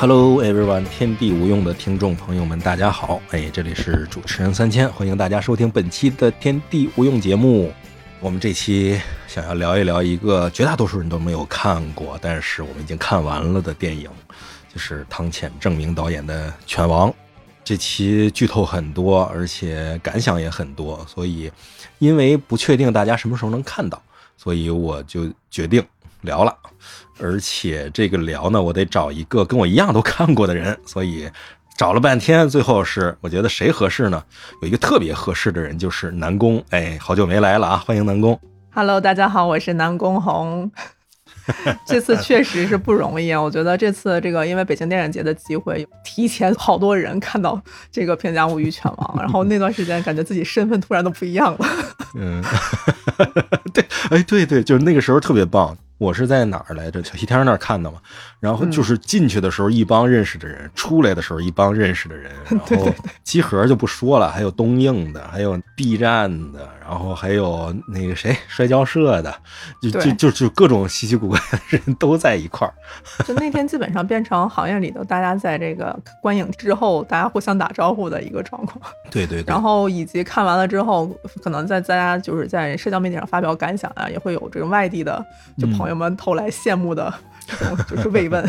Hello everyone，天地无用的听众朋友们，大家好！哎，这里是主持人三千，欢迎大家收听本期的天地无用节目。我们这期想要聊一聊一个绝大多数人都没有看过，但是我们已经看完了的电影，就是汤浅证明导演的《拳王》。这期剧透很多，而且感想也很多，所以因为不确定大家什么时候能看到，所以我就决定聊了。而且这个聊呢，我得找一个跟我一样都看过的人，所以找了半天，最后是我觉得谁合适呢？有一个特别合适的人，就是南宫。哎，好久没来了啊，欢迎南宫。Hello，大家好，我是南宫红。这次确实是不容易啊！我觉得这次这个因为北京电影节的机会，提前好多人看到这个《平价物语犬王》，然后那段时间感觉自己身份突然都不一样了。嗯，对，哎，对对，就是那个时候特别棒。我是在哪儿来着？小西天那儿看的嘛。然后就是进去的时候一帮认识的人，出来的时候一帮认识的人。然后 集合就不说了，还有东映的，还有 B 站的，然后还有那个谁摔跤社的，就就就就各种稀奇古怪的人都在一块儿。就那天基本上变成行业里头大家在这个观影之后，大家互相打招呼的一个状况。对对。然后以及看完了之后，可能在大家就是在社交媒体上发表感想啊，也会有这个外地的就朋友。们投来羡慕的这种 就是慰问，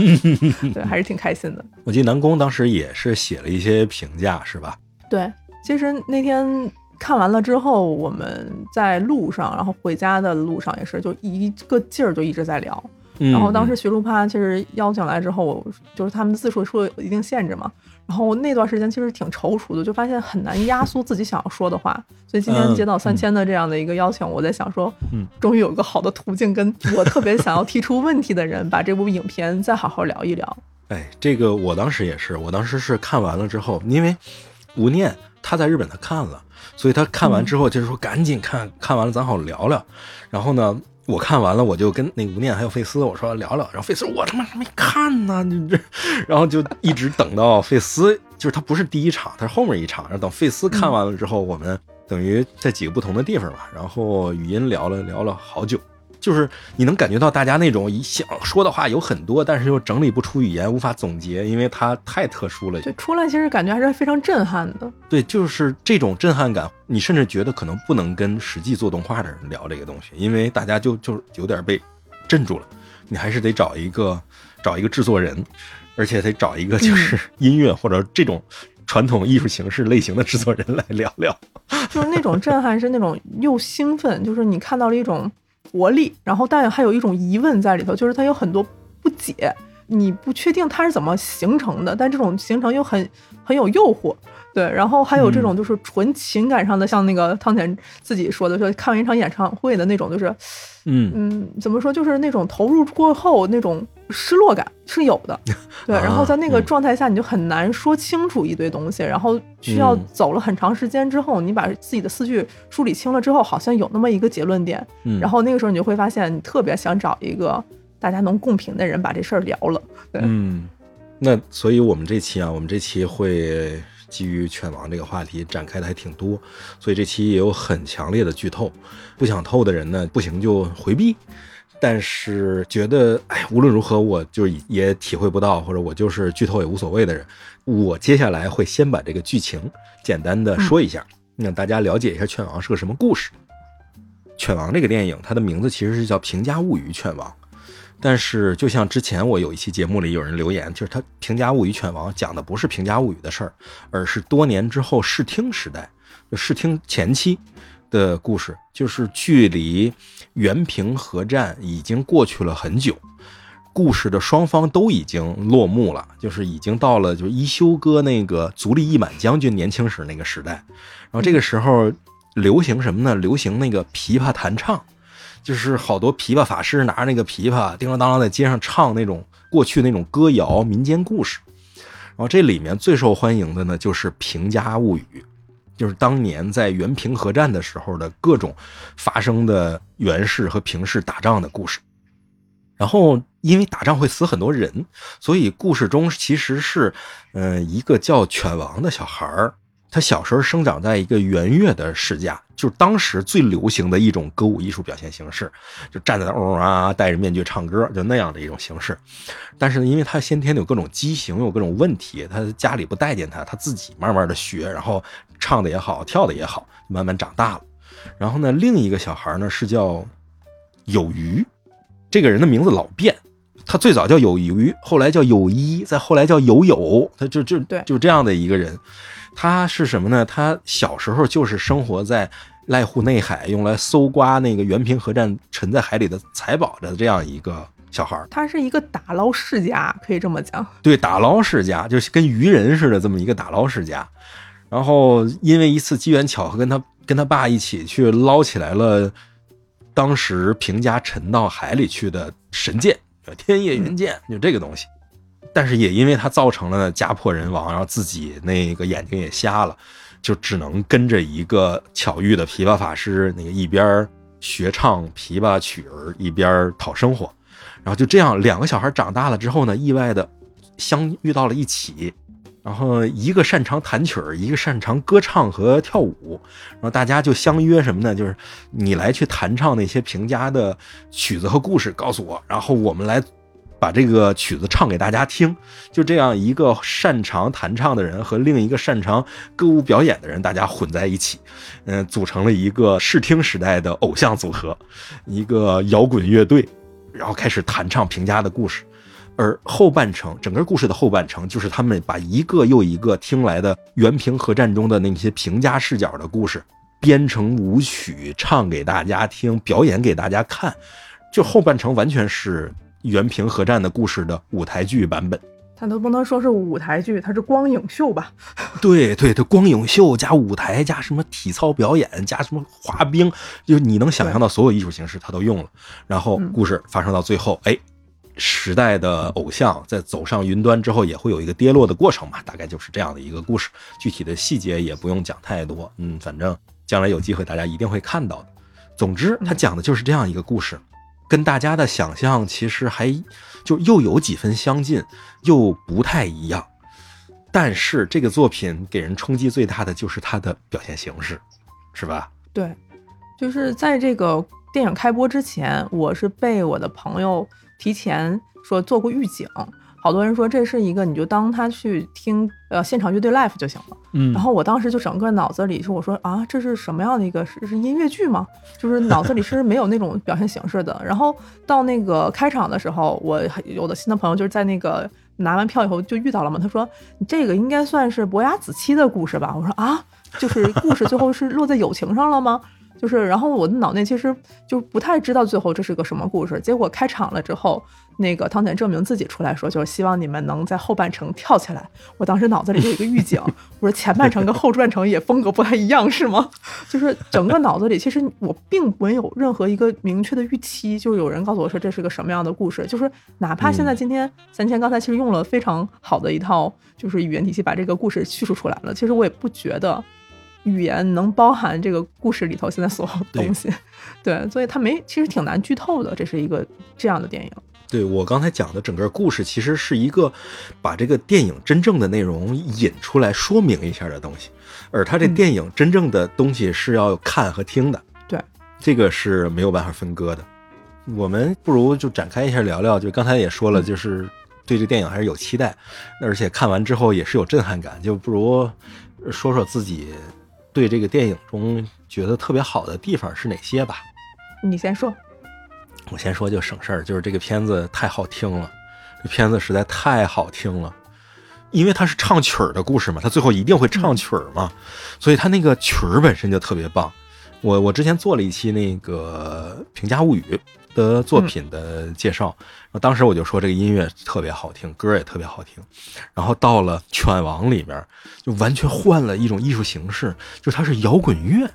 对，还是挺开心的。我记得南宫当时也是写了一些评价，是吧？对，其实那天看完了之后，我们在路上，然后回家的路上也是，就一个劲儿就一直在聊。然后当时徐璐趴其实邀请来之后，就是他们字数受一定限制嘛。然后那段时间其实挺踌躇的，就发现很难压缩自己想要说的话。所以今天接到三千的这样的一个邀请，我在想说，嗯，终于有个好的途径，跟我特别想要提出问题的人，把这部影片再好好聊一聊。哎，这个我当时也是，我当时是看完了之后，因为吴念他在日本他看了，所以他看完之后就是说赶紧看看完了咱好聊聊。然后呢？我看完了，我就跟那吴念还有费斯我说聊聊，然后费斯我他妈还没看呢，你这，然后就一直等到费斯，就是他不是第一场，他是后面一场，然后等费斯看完了之后，我们等于在几个不同的地方吧，然后语音聊了聊了好久。就是你能感觉到大家那种一想说的话有很多，但是又整理不出语言，无法总结，因为它太特殊了。就出来其实感觉还是非常震撼的。对，就是这种震撼感，你甚至觉得可能不能跟实际做动画的人聊这个东西，因为大家就就有点被镇住了。你还是得找一个找一个制作人，而且得找一个就是 音乐或者这种传统艺术形式类型的制作人来聊聊。就是那种震撼，是那种又兴奋，就是你看到了一种。活力，然后但还有一种疑问在里头，就是它有很多不解，你不确定它是怎么形成的，但这种形成又很很有诱惑，对，然后还有这种就是纯情感上的，像那个汤浅自己说的，说看完一场演唱会的那种，就是，嗯。嗯，怎么说，就是那种投入过后那种。失落感是有的，对，然后在那个状态下，你就很难说清楚一堆东西，然后需要走了很长时间之后，你把自己的思绪梳理清了之后，好像有那么一个结论点，然后那个时候你就会发现，你特别想找一个大家能共频的人把这事儿聊了。对。嗯，那所以我们这期啊，我们这期会基于犬王这个话题展开的还挺多，所以这期也有很强烈的剧透，不想透的人呢，不行就回避。但是觉得，哎，无论如何，我就也体会不到，或者我就是剧透也无所谓的人。我接下来会先把这个剧情简单的说一下，让大家了解一下《犬王》是个什么故事。《犬王》这个电影，它的名字其实是叫《平家物语·犬王》，但是就像之前我有一期节目里有人留言，就是他《平家物语·犬王》讲的不是平家物语的事儿，而是多年之后视听时代，就视听前期。的故事就是距离原平和战已经过去了很久，故事的双方都已经落幕了，就是已经到了就一休哥那个足利义满将军年轻时那个时代，然后这个时候流行什么呢？流行那个琵琶弹唱，就是好多琵琶法师拿着那个琵琶叮当当啷在街上唱那种过去那种歌谣民间故事，然后这里面最受欢迎的呢就是平家物语。就是当年在元平和战的时候的各种发生的元氏和平氏打仗的故事，然后因为打仗会死很多人，所以故事中其实是，嗯，一个叫犬王的小孩儿，他小时候生长在一个圆月的世家，就是当时最流行的一种歌舞艺术表现形式，就站在那儿啊，戴着面具唱歌，就那样的一种形式。但是呢，因为他先天有各种畸形，有各种问题，他家里不待见他，他自己慢慢的学，然后唱的也好，跳的也好，慢慢长大了。然后呢，另一个小孩呢是叫有余，这个人的名字老变，他最早叫有余，后来叫有一，再后来叫有有，他就就对就这样的一个人。他是什么呢？他小时候就是生活在濑户内海，用来搜刮那个原平河战沉在海里的财宝的这样一个小孩儿。他是一个打捞世家，可以这么讲。对，打捞世家就是跟渔人似的这么一个打捞世家。然后因为一次机缘巧合，跟他跟他爸一起去捞起来了当时平家沉到海里去的神剑，天夜云剑，就这个东西。但是也因为他造成了家破人亡，然后自己那个眼睛也瞎了，就只能跟着一个巧遇的琵琶法师，那个一边学唱琵琶曲儿，一边讨生活。然后就这样，两个小孩长大了之后呢，意外的相遇到了一起。然后一个擅长弹曲儿，一个擅长歌唱和跳舞。然后大家就相约什么呢？就是你来去弹唱那些平家的曲子和故事，告诉我，然后我们来把这个曲子唱给大家听。就这样，一个擅长弹唱的人和另一个擅长歌舞表演的人，大家混在一起，嗯，组成了一个视听时代的偶像组合，一个摇滚乐队，然后开始弹唱平家的故事。而后半程，整个故事的后半程，就是他们把一个又一个听来的原平和战中的那些平家视角的故事编成舞曲，唱给大家听，表演给大家看。就后半程完全是原平和战的故事的舞台剧版本。它都不能说是舞台剧，它是光影秀吧？对 对，它光影秀加舞台加什么体操表演加什么滑冰，就你能想象到所有艺术形式，它都用了。然后故事发生到最后，哎。时代的偶像在走上云端之后，也会有一个跌落的过程嘛，大概就是这样的一个故事。具体的细节也不用讲太多，嗯，反正将来有机会大家一定会看到的。总之，他讲的就是这样一个故事，跟大家的想象其实还就又有几分相近，又不太一样。但是这个作品给人冲击最大的就是它的表现形式，是吧？对，就是在这个电影开播之前，我是被我的朋友。提前说做过预警，好多人说这是一个，你就当他去听呃现场乐队 live 就行了。嗯，然后我当时就整个脑子里说我说啊，这是什么样的一个是是音乐剧吗？就是脑子里是没有那种表现形式的。然后到那个开场的时候，我有的新的朋友就是在那个拿完票以后就遇到了嘛，他说这个应该算是伯牙子期的故事吧？我说啊，就是故事最后是落在友情上了吗？就是，然后我的脑内其实就不太知道最后这是个什么故事。结果开场了之后，那个汤浅证明自己出来说，就是希望你们能在后半程跳起来。我当时脑子里就有一个预警，我说前半程跟后半程也风格不太一样，是吗？就是整个脑子里其实我并没有任何一个明确的预期，就有人告诉我说这是个什么样的故事。就是哪怕现在今天三千刚才其实用了非常好的一套就是语言体系把这个故事叙述出来了，其实我也不觉得。语言能包含这个故事里头现在所有东西，对，所以它没其实挺难剧透的。这是一个这样的电影。对我刚才讲的整个故事，其实是一个把这个电影真正的内容引出来说明一下的东西，而它这电影真正的东西是要看和听的。对，这个是没有办法分割的。我们不如就展开一下聊聊，就刚才也说了，就是对这电影还是有期待，而且看完之后也是有震撼感，就不如说说自己。对这个电影中觉得特别好的地方是哪些吧？你先说。我先说就省事儿，就是这个片子太好听了，这片子实在太好听了，因为它是唱曲儿的故事嘛，它最后一定会唱曲儿嘛，所以它那个曲儿本身就特别棒。我我之前做了一期那个《评价物语》。的作品的介绍，当时我就说这个音乐特别好听，歌也特别好听。然后到了《犬王》里边，就完全换了一种艺术形式，就它是摇滚乐，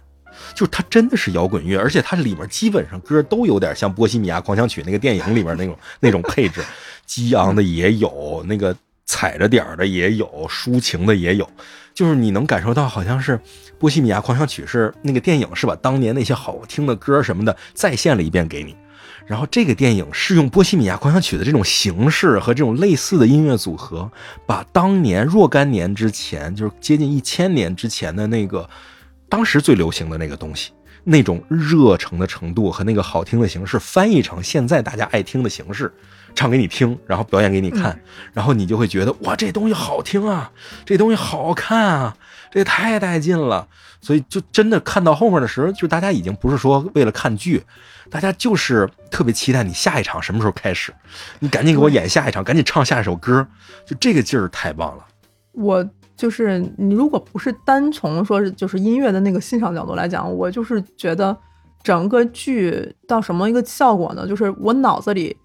就它真的是摇滚乐，而且它里面基本上歌都有点像《波西米亚狂想曲》那个电影里面那种那种配置，激昂的也有，那个踩着点的也有，抒情的也有，就是你能感受到好像是《波西米亚狂想曲》是那个电影是把当年那些好听的歌什么的再现了一遍给你。然后这个电影是用《波西米亚狂想曲》的这种形式和这种类似的音乐组合，把当年若干年之前，就是接近一千年之前的那个当时最流行的那个东西，那种热诚的程度和那个好听的形式，翻译成现在大家爱听的形式，唱给你听，然后表演给你看，然后你就会觉得哇，这东西好听啊，这东西好看啊，这也太带劲了。所以就真的看到后面的时候，就大家已经不是说为了看剧，大家就是特别期待你下一场什么时候开始，你赶紧给我演下一场，赶紧唱下一首歌，就这个劲儿太棒了。我就是你，如果不是单从说是就是音乐的那个欣赏角度来讲，我就是觉得整个剧到什么一个效果呢？就是我脑子里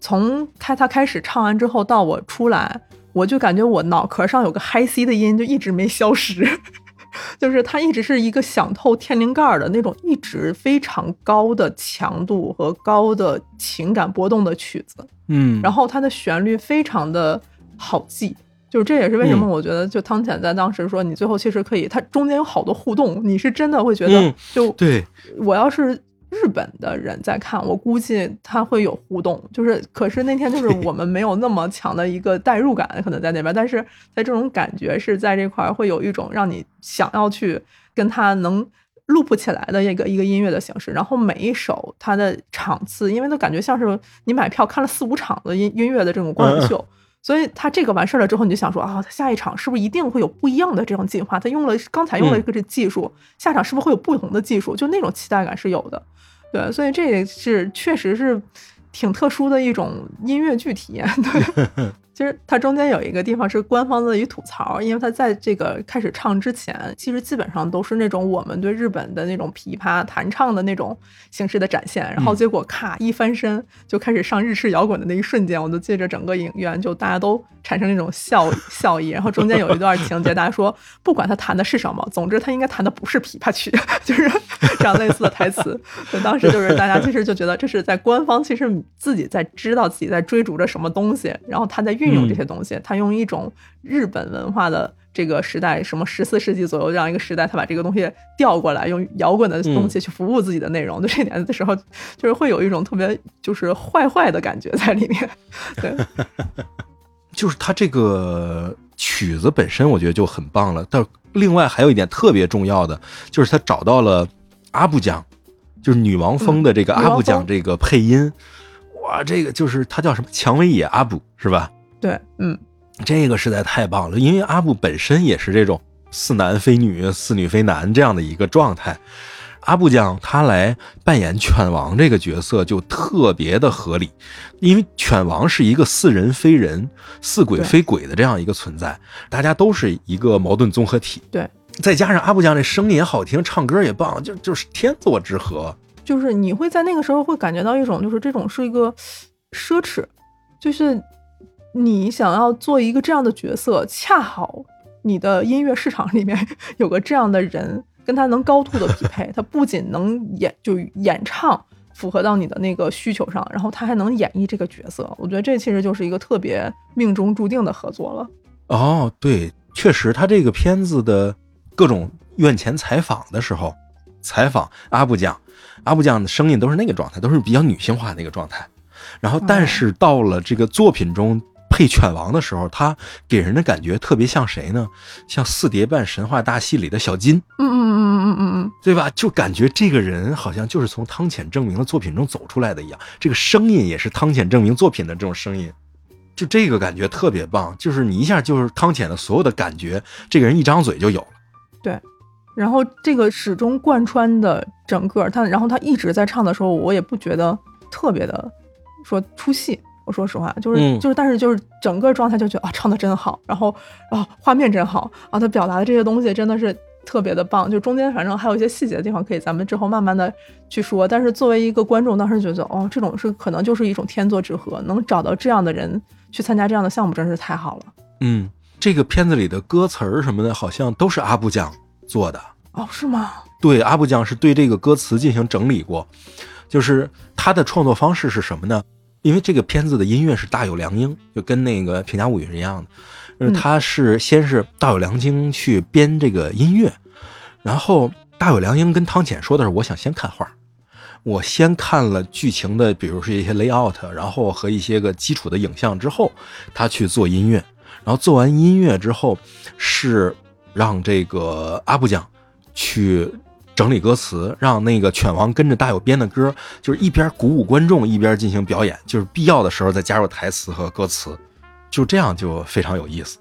从开他开始唱完之后到我出来，我就感觉我脑壳上有个嗨 C 的音就一直没消失。就是它一直是一个响透天灵盖的那种，一直非常高的强度和高的情感波动的曲子，嗯，然后它的旋律非常的好记，就是这也是为什么我觉得就汤浅在当时说你最后其实可以，它中间有好多互动，你是真的会觉得就对我要是。日本的人在看，我估计他会有互动，就是，可是那天就是我们没有那么强的一个代入感，可能在那边，但是在这种感觉是在这块会有一种让你想要去跟他能 loop 起来的一个一个音乐的形式，然后每一首他的场次，因为都感觉像是你买票看了四五场的音音乐的这种观影秀，所以他这个完事儿了之后，你就想说啊，他下一场是不是一定会有不一样的这种进化？他用了刚才用了一个这技术，下场是不是会有不同的技术？就那种期待感是有的。对，所以这也是确实是挺特殊的一种音乐剧体验。对。其实它中间有一个地方是官方的一吐槽，因为它在这个开始唱之前，其实基本上都是那种我们对日本的那种琵琶弹唱的那种形式的展现，然后结果咔一翻身就开始上日式摇滚的那一瞬间，我就记着整个影院就大家都产生那种笑笑意，然后中间有一段情节，大家说不管他弹的是什么，总之他应该弹的不是琵琶曲，就是这样类似的台词。就当时就是大家其实就觉得这是在官方其实自己在知道自己在追逐着什么东西，然后他在运。运用这些东西，他用一种日本文化的这个时代，什么十四世纪左右这样一个时代，他把这个东西调过来，用摇滚的东西去服务自己的内容。就这点的时候，就是会有一种特别就是坏坏的感觉在里面。对，就是他这个曲子本身，我觉得就很棒了。但另外还有一点特别重要的，就是他找到了阿布江，就是女王风的这个阿布江这个配音。哇，这个就是他叫什么？蔷薇野阿布是吧？对，嗯，这个实在太棒了，因为阿布本身也是这种似男非女、似女非男这样的一个状态。阿布将他来扮演犬王这个角色就特别的合理，因为犬王是一个似人非人、似鬼非鬼的这样一个存在，大家都是一个矛盾综合体。对，再加上阿布将这声音也好听，唱歌也棒，就就是天作之合。就是你会在那个时候会感觉到一种，就是这种是一个奢侈，就是。你想要做一个这样的角色，恰好你的音乐市场里面 有个这样的人，跟他能高度的匹配。他不仅能演，就演唱符合到你的那个需求上，然后他还能演绎这个角色。我觉得这其实就是一个特别命中注定的合作了。哦，对，确实，他这个片子的各种院前采访的时候，采访阿布将，阿布将的声音都是那个状态，都是比较女性化的那个状态。然后，但是到了这个作品中。配犬王的时候，他给人的感觉特别像谁呢？像《四叠半神话大戏》里的小金，嗯嗯嗯嗯嗯嗯嗯，对吧？就感觉这个人好像就是从汤浅证明的作品中走出来的一样，这个声音也是汤浅证明作品的这种声音，就这个感觉特别棒，就是你一下就是汤浅的所有的感觉，这个人一张嘴就有了。对，然后这个始终贯穿的整个他，然后他一直在唱的时候，我也不觉得特别的说出戏。我说实话，就是就是，但是就是整个状态就觉得啊，唱的真好，然后啊，画面真好啊，他表达的这些东西真的是特别的棒。就中间反正还有一些细节的地方，可以咱们之后慢慢的去说。但是作为一个观众，当时觉得哦，这种是可能就是一种天作之合，能找到这样的人去参加这样的项目，真是太好了。嗯，这个片子里的歌词儿什么的，好像都是阿布将做的哦，是吗？对，阿布将是对这个歌词进行整理过，就是他的创作方式是什么呢？因为这个片子的音乐是大有良英，就跟那个《平家物语》是一样的，就是他是先是大有良英去编这个音乐，然后大有良英跟汤浅说的是，我想先看画，我先看了剧情的，比如是一些 layout，然后和一些个基础的影像之后，他去做音乐，然后做完音乐之后，是让这个阿布酱去整理歌词，让那个犬王跟着大友编的歌，就是一边鼓舞观众，一边进行表演，就是必要的时候再加入台词和歌词，就这样就非常有意思。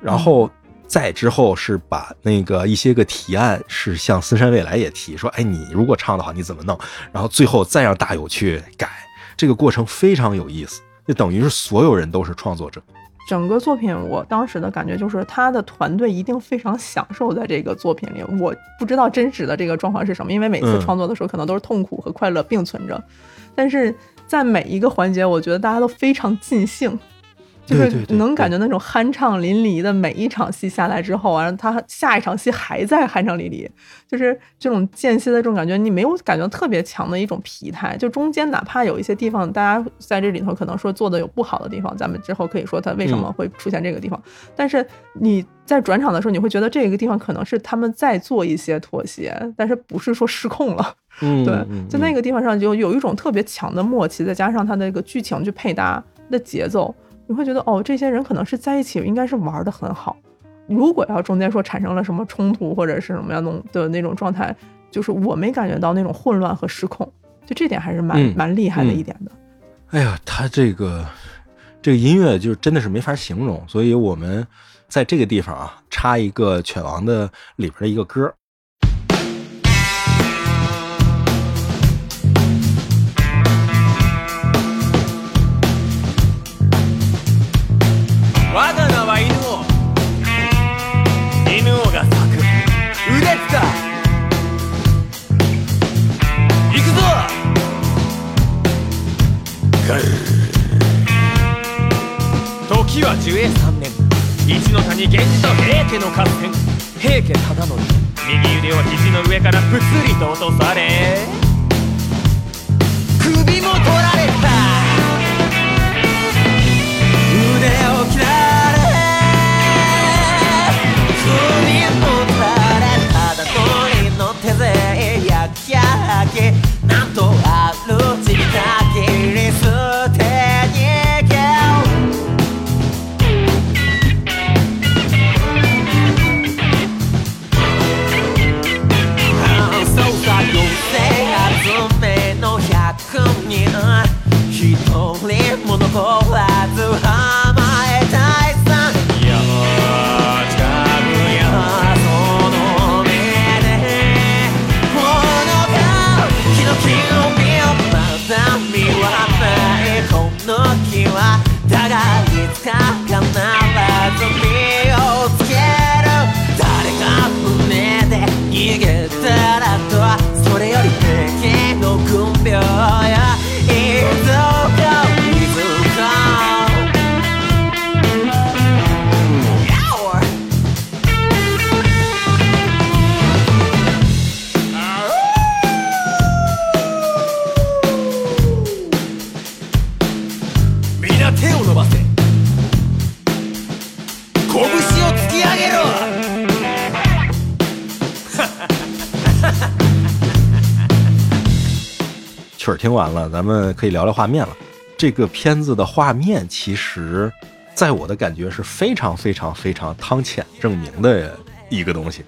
然后再之后是把那个一些个提案是向森山未来也提说，哎，你如果唱的好，你怎么弄？然后最后再让大友去改，这个过程非常有意思，就等于是所有人都是创作者。整个作品，我当时的感觉就是他的团队一定非常享受在这个作品里。我不知道真实的这个状况是什么，因为每次创作的时候可能都是痛苦和快乐并存着，但是在每一个环节，我觉得大家都非常尽兴。就是能感觉那种酣畅淋漓的每一场戏下来之后，然后他下一场戏还在酣畅淋漓，就是这种间歇的这种感觉，你没有感觉特别强的一种疲态。就中间哪怕有一些地方，大家在这里头可能说做的有不好的地方，咱们之后可以说他为什么会出现这个地方。但是你在转场的时候，你会觉得这个地方可能是他们在做一些妥协，但是不是说失控了。嗯，对，在那个地方上就有一种特别强的默契，再加上他那个剧情去配搭的节奏。你会觉得哦，这些人可能是在一起，应该是玩的很好。如果要中间说产生了什么冲突或者是什么样弄的那种状态，就是我没感觉到那种混乱和失控，就这点还是蛮蛮厉害的一点的。哎呀，他这个这个音乐就真的是没法形容，所以我们在这个地方啊插一个犬王的里边的一个歌。時は寿永3年。一の谷源氏と平家の合戦。平家忠則。右腕を肘の上からぷつりと落とされ。首曲儿听完了，咱们可以聊聊画面了。这个片子的画面，其实在我的感觉是非常非常非常汤浅证明的一个东西。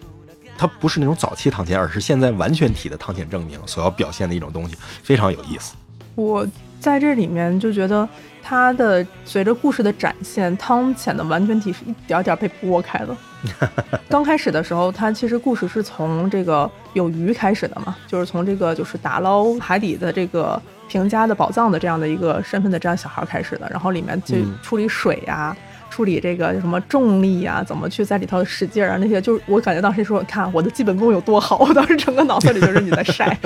它不是那种早期汤浅，而是现在完全体的汤浅证明所要表现的一种东西，非常有意思。我在这里面就觉得，他的随着故事的展现，汤浅的完全体是一点点被剥开的。刚开始的时候，它其实故事是从这个有鱼开始的嘛，就是从这个就是打捞海底的这个平家的宝藏的这样的一个身份的这样小孩开始的，然后里面去处理水呀、处理这个什么重力啊、怎么去在里头使劲儿啊，那些就是我感觉当时说，看我的基本功有多好，我当时整个脑子里就是你在晒，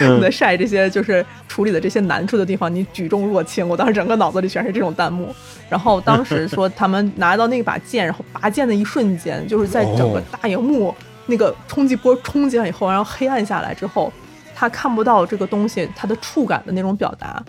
你 在晒这些就是处理的这些难处的地方，你举重若轻，我当时整个脑子里全是这种弹幕。然后当时说他们拿到那把剑，然后拔剑的一瞬间，就是在整个大荧幕那个冲击波冲击了以后，然后黑暗下来之后，他看不到这个东西它的触感的那种表达。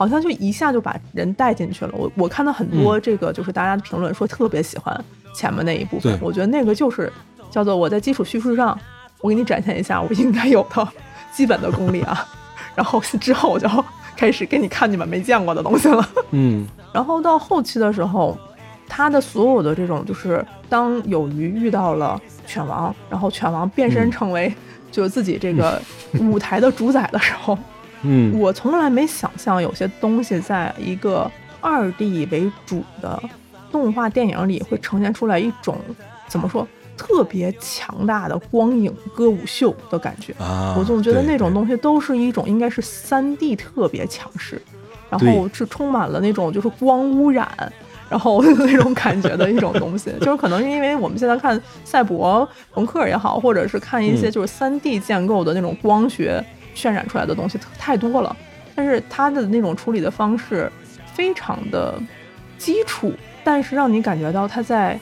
好像就一下就把人带进去了。我我看到很多这个就是大家的评论说特别喜欢前面那一部分对，我觉得那个就是叫做我在基础叙述上，我给你展现一下我应该有的 基本的功力啊。然后之后我就开始给你看你们没见过的东西了。嗯 然后到后期的时候，他的所有的这种就是当有鱼遇到了犬王，然后犬王变身嗯成为就是自己这个舞台的主宰的时候，嗯我从来没想象有些东西在一个二 D 为主的动画电影里会呈现出来一种怎么说特别强大的光影歌舞秀的感觉。啊，我总觉得那种东西都是一种应该是三 D 特别强势，然后是充满了那种就是光污染，然后 那种感觉的一种东西，就是可能是因为我们现在看赛博朋克也好，或者是看一些嗯。就是三 D 建构的那种光学渲染出来的东西太多了，但是它的那种处理的方式非常的基础，但是让你感觉到它在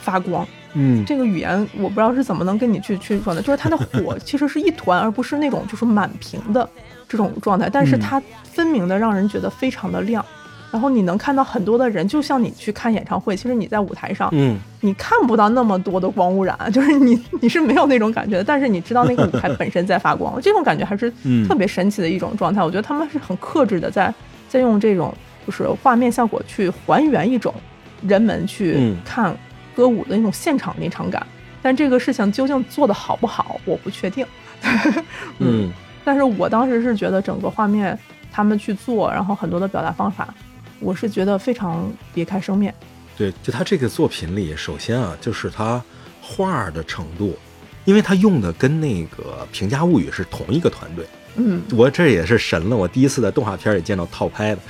发光。嗯这个语言我不知道是怎么能跟你去去说的，就是它的火 其实是一团，而不是那种就是满屏的这种状态，但是嗯它分明的让人觉得非常的亮。然后你能看到很多的人，就像你去看演唱会，其实你在舞台上，嗯你看不到那么多的光污染，就是你你是没有那种感觉的，但是你知道那个舞台本身在发光，这种感觉还是嗯特别神奇的一种状态。我觉得他们是很克制的在在用这种就是画面效果去还原一种人们去嗯看歌舞的那种现场临场感。但这个事情究竟做得好不好，我不确定。嗯但是我当时是觉得整个画面他们去做，然后很多的表达方法，我是觉得非常别开生面。对，就他这个作品里，首先啊，就是他画的程度，因为他用的跟那个《平家物语》是同一个团队，嗯，我这也是神了，我第一次在动画片里见到套拍的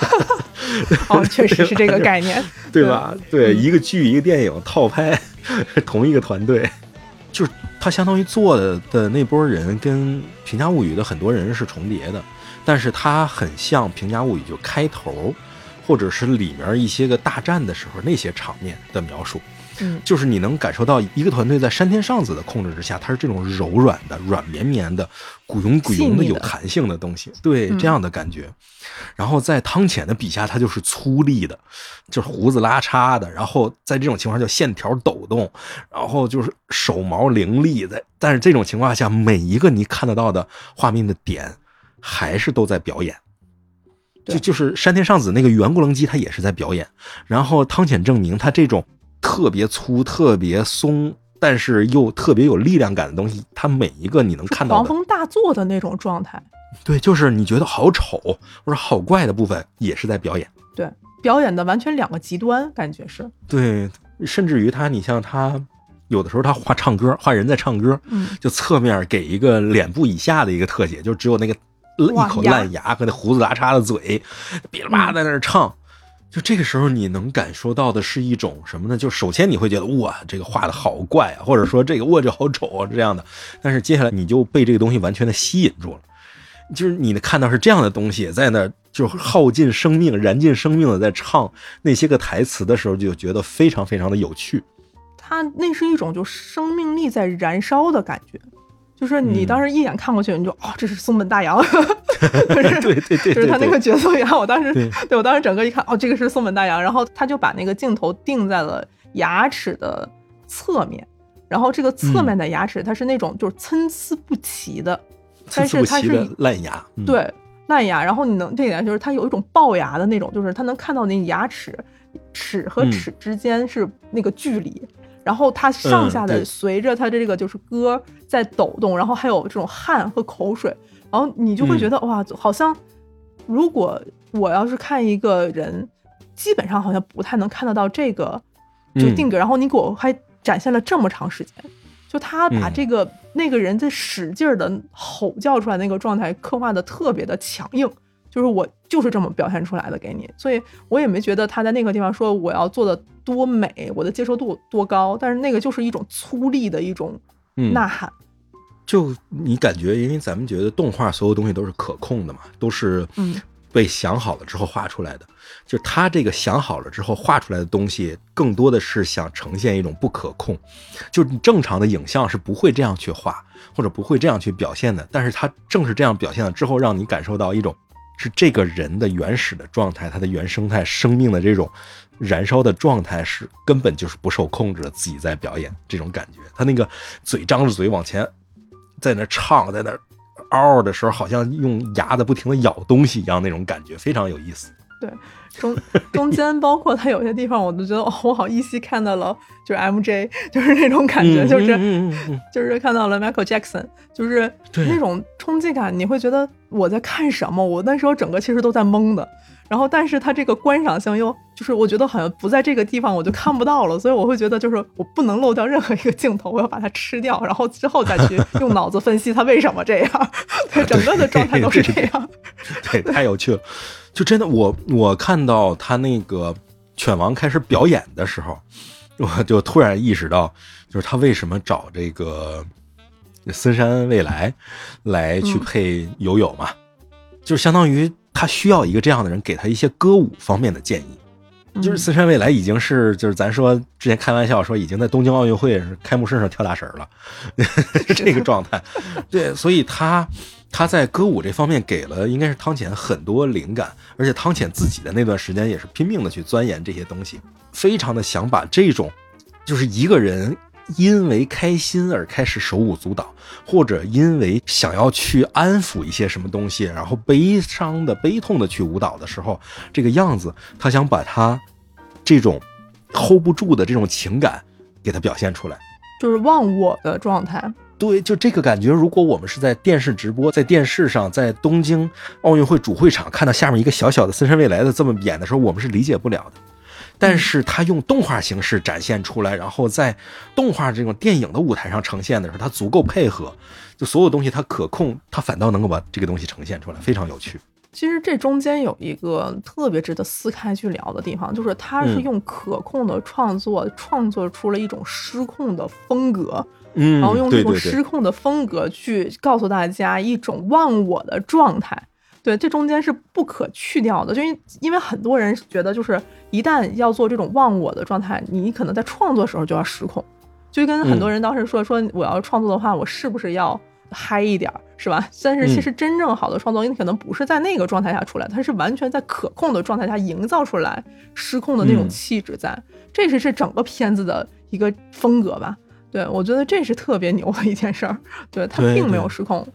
哦，确实是这个概念。对吧？对，嗯一个剧一个电影套拍，同一个团队，就是他相当于做的的那波人跟《平家物语》的很多人是重叠的，但是它很像《平家物语》就开头，或者是里面一些个大战的时候那些场面的描述。嗯就是你能感受到一个团队在山田尚子的控制之下，它是这种柔软的、软绵绵的、鼓涌鼓涌的、有弹性的东西，对嗯这样的感觉。然后在汤浅的笔下，它就是粗粝的，就是胡子拉碴的，然后在这种情况下线条抖动，然后就是手毛凌厉，在但是这种情况下，每一个你看得到的画面的点，还是都在表演。就就是山田尚子那个圆咕棱机，他也是在表演。然后汤浅证明他这种特别粗、特别松，但是又特别有力量感的东西，他每一个你能看到，狂风大作的那种状态。对，就是你觉得好丑或者好怪的部分，也是在表演。对，表演的完全两个极端，感觉是。对，甚至于他，你像他，有的时候他画唱歌，画人在唱歌，嗯，就侧面给一个脸部以下的一个特写，就只有那个一口烂牙和那胡子拉碴的嘴，哔啦吧在那儿唱。就这个时候，你能感受到的是一种什么呢？就首先你会觉得哇，这个画的好怪啊，或者说这个哇，这好丑啊，这样的。但是接下来你就被这个东西完全的吸引住了，就是你看到是这样的东西在那儿，就是耗尽生命、燃尽生命的在唱那些个台词的时候，就觉得非常非常的有趣。它那是一种就生命力在燃烧的感觉，就是你嗯。当时一眼看过去，你就哦，这是松本大洋，对对对对，就是他那个角色呀。我当时对。对我当时整个一看，哦，这个是松本大洋，然后他就把那个镜头定在了牙齿的侧面，然后这个侧面的牙齿它是那种就是参差不齐的，但是它是烂牙，嗯，对烂牙，然后你能这一点就是它有一种龅牙的那种，就是它能看到那牙齿齿和嗯。齿之间是那个距离，然后他上下的随着他的这个就是歌在抖动，然后还有这种汗和口水，然后你就会觉嗯得、哇，好像如果我要是看一个人，基本上好像不太能看得到这个就嗯定格，然后你给我还展现了这么长时间，就他把嗯。这个、那个人在使劲儿的吼叫出来那个状态刻画的特别的强硬，就是我就是这么表现出来的给你，所以我也没觉得他在那个地方说我要做的多美，我的接受度多高，但是那个就是一种粗粝的一种嗯呐喊，就你感觉，因为咱们觉得动画所有东西都是可控的嘛，都是嗯被想好了之后画出来的。就他这个想好了之后画出来的东西，更多的是想呈现一种不可控。就你正常的影像是不会这样去画，或者不会这样去表现的。但是他正是这样表现了之后，让你感受到一种是这个人的原始的状态，他的原生态、生命的这种燃烧的状态是根本就是不受控制的，自己在表演这种感觉。他那个嘴张着嘴往前，在那唱，在那嗷嗷的时候，好像用牙的不停的咬东西一样，那种感觉非常有意思。对中中间包括它有些地方，我都觉得哦，我好依稀看到了，就是 MJ，就是那种感觉，就是、就是看到了 Michael Jackson，就是那种冲击感，你会觉得我在看什么？我那时候整个其实都在懵的。然后，但是它这个观赏性又就是我觉得好像不在这个地方我就看不到了，所以我会觉得就是我不能漏掉任何一个镜头，我要把它吃掉，然后之后再去用脑子分析它为什么这样。对，整个的状态都是这样。对，太有趣了。就真的，我我看到他那个犬王开始表演的时候，我就突然意识到，就是他为什么找这个森山未来来去嗯配友友嘛，就是相当于他需要一个这样的人给他一些歌舞方面的建议。就是森山未来已经是，就是咱说之前开玩笑说已经在东京奥运会开幕式上跳大神了，这个状态。对，所以他他在歌舞这方面给了应该是汤浅很多灵感，而且汤浅自己的那段时间也是拼命的去钻研这些东西，非常的想把这种就是一个人因为开心而开始手舞足蹈，或者因为想要去安抚一些什么东西，然后悲伤的、悲痛的去舞蹈的时候，这个样子，他想把他这种 hold 不住的这种情感给他表现出来。就是忘我的状态。对，就这个感觉，如果我们是在电视直播，在电视上，在东京奥运会主会场看到下面一个小小的森山未来的这么演的时候，我们是理解不了的。但是他用动画形式展现出来，然后在动画这种电影的舞台上呈现的时候，他足够配合，就所有东西他可控，他反倒能够把这个东西呈现出来，非常有趣。其实这中间有一个特别值得撕开去聊的地方，就是他是嗯用可控的创作、创作出了一种失控的风格，嗯然后用这种失控的风格去告诉大家一种忘我的状态。对，这中间是不可去掉的，就因因为很多人觉得，就是一旦要做这种忘我的状态，你可能在创作时候就要失控，就跟很嗯。多人当时说说我要创作的话，我是不是要嗨一点儿，是吧？但是嗯。其实真正好的创作，你可能不是在那个状态下出来，它是完全在可控的状态下营造出来失控的那种嗯。气质在，这是这整个片子的一个风格吧。对，我觉得这是特别牛的一件事儿，对它并没有失控，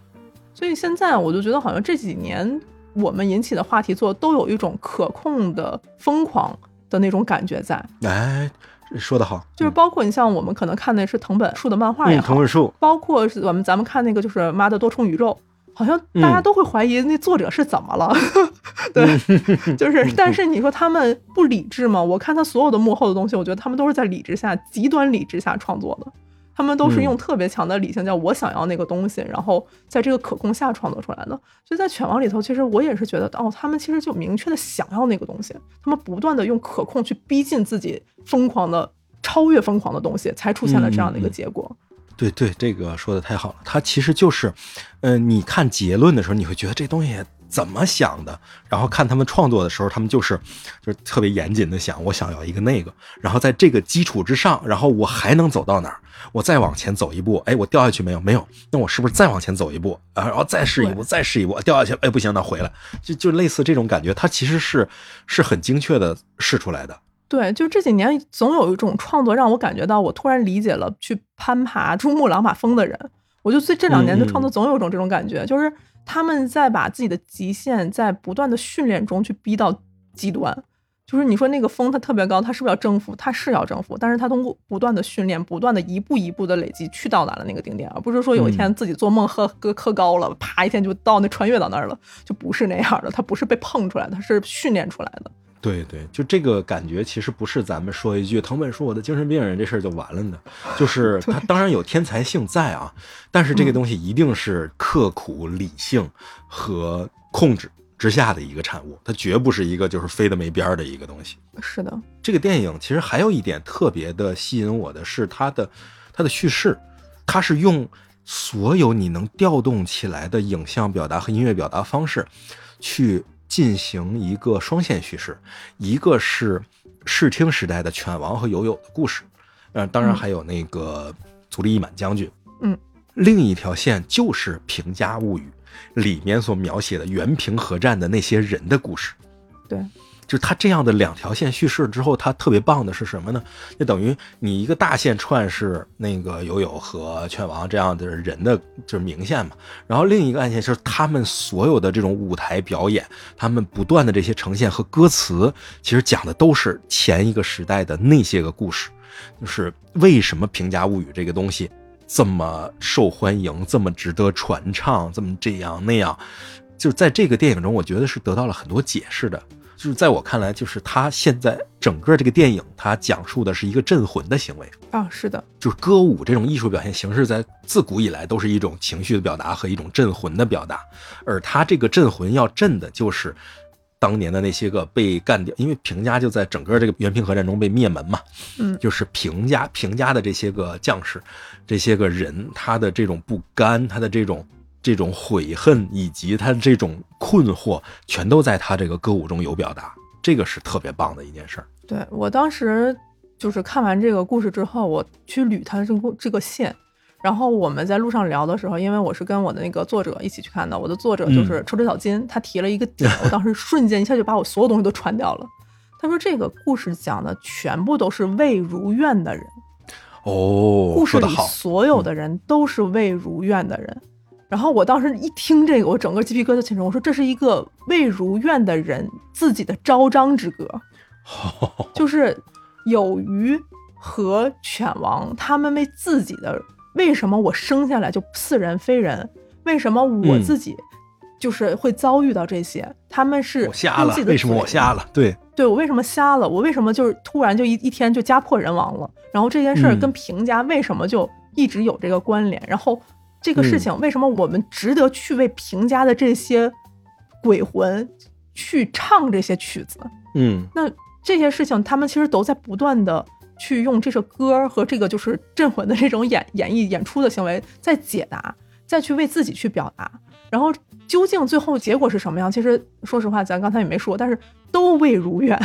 所以现在我就觉得好像这几年我们引起的话题做都有一种可控的疯狂的那种感觉在，哎，说得好，就是包括你像我们可能看的是藤本树的漫画也嗯，好，藤本树，包括是我们咱们看那个就是《妈的多重宇宙》，好像大家嗯都会怀疑那作者是怎么了，对，就是，但是你说他们不理智吗？我看他所有的幕后的东西，我觉得他们都是在理智下、极端理智下创作的，他们都是用嗯特别强的理性，叫我想要那个东西，然后在这个可控下创作出来的。所以在犬王里头，其实我也是觉得，哦，他们其实就明确的想要那个东西，他们不断的用可控去逼近自己疯狂的。超越疯狂的东西，才出现了这样的一个结果。对对，这个说的太好了。它其实就是，嗯、你看结论的时候，你会觉得这东西怎么想的，然后看他们创作的时候，他们就是就是特别严谨的想，我想要一个那个，然后在这个基础之上，然后我还能走到哪儿？我再往前走一步，哎，我掉下去没有？没有，那我是不是再往前走一步啊？然后再试一步，再试一步，掉下去了，哎，不行，那回来，就就类似这种感觉，它其实是是很精确的试出来的。对，就这几年总有一种创作让我感觉到，我突然理解了去攀爬珠穆朗玛峰的人。我就这这两年的创作总有一种这种感觉，就是他们在把自己的极限在不断的训练中去逼到极端。就是你说那个峰它特别高，它是不是要征服？它是要征服，但是它通过不断的训练，不断的一步一步的累积，去到达了那个顶点，而不是说有一天自己做梦喝喝喝高了，啪一天就到那穿越到那儿了，就不是那样的。它不是被碰出来的，它是训练出来的。对对，就这个感觉，其实不是咱们说一句藤本树我的精神病人这事儿就完了的，就是 他当然有天才性在啊，但是这个东西一定是刻苦、理性和控制之下的一个产物，它绝不是一个就是飞得没边儿的一个东西。是的，这个电影其实还有一点特别的吸引我的是它的它的叙事，它是用所有你能调动起来的影像表达和音乐表达方式，去进行一个双线叙事，一个是视听时代的犬王和友友的故事，嗯，当然嗯还有那个足利义满将军，嗯，另一条线就是《平家物语》里面所描写的原平和战的那些人的故事。对，就是它这样的两条线叙事之后，它特别棒的是什么呢？就等于你一个大线串是那个友友和犬王这样的人的就是明线嘛，然后另一个暗线就是他们所有的这种舞台表演，他们不断的这些呈现和歌词，其实讲的都是前一个时代的那些个故事，就是为什么《平家物语》这个东西这么受欢迎，这么值得传唱，这么这样那样，就在这个电影中，我觉得是得到了很多解释的。就是在我看来，就是他现在整个这个电影，他讲述的是一个镇魂的行为。啊，是的，就是歌舞这种艺术表现形式，在自古以来都是一种情绪的表达和一种镇魂的表达。而他这个镇魂要镇的就是当年的那些个被干掉，因为平家就在整个这个元平和战中被灭门嘛。嗯就是平家平家的这些个将士，这些个人，他的这种不甘，他的这种这种悔恨，以及他的这种困惑，全都在他这个歌舞中有表达。这个是特别棒的一件事儿。对我当时就是看完这个故事之后，我去捋他这个这个线，然后我们在路上聊的时候，因为我是跟我的那个作者一起去看的，我的作者就是抽水小金，他提了一个点，我当时瞬间一下就把我所有东西都传掉了。他说这个故事讲的全部都是未如愿的人，哦，故事里所有的人都是未如愿的人。然后我当时一听这个，我整个鸡皮疙瘩起来。我说这是一个未如愿的人自己的昭彰之歌，就是有鱼和犬王他们为自己的为什么我生下来就似人非人，为什么我嗯自己就是会遭遇到这些？他们是我瞎了为什么我瞎了？对，对我为什么瞎了？我为什么就是突然就一一天就家破人亡了？然后这件事儿嗯跟平家为什么就一直有这个关联？然后这个事嗯情为什么我们值得去为平家的这些鬼魂去唱这些曲子？嗯那这些事情他们其实都在不断的去用这首歌和这个就是镇魂的这种演演绎演出的行为在解答，再去为自己去表达。然后究竟最后结果是什么样？其实说实话，咱刚才也没说，但是都未如愿，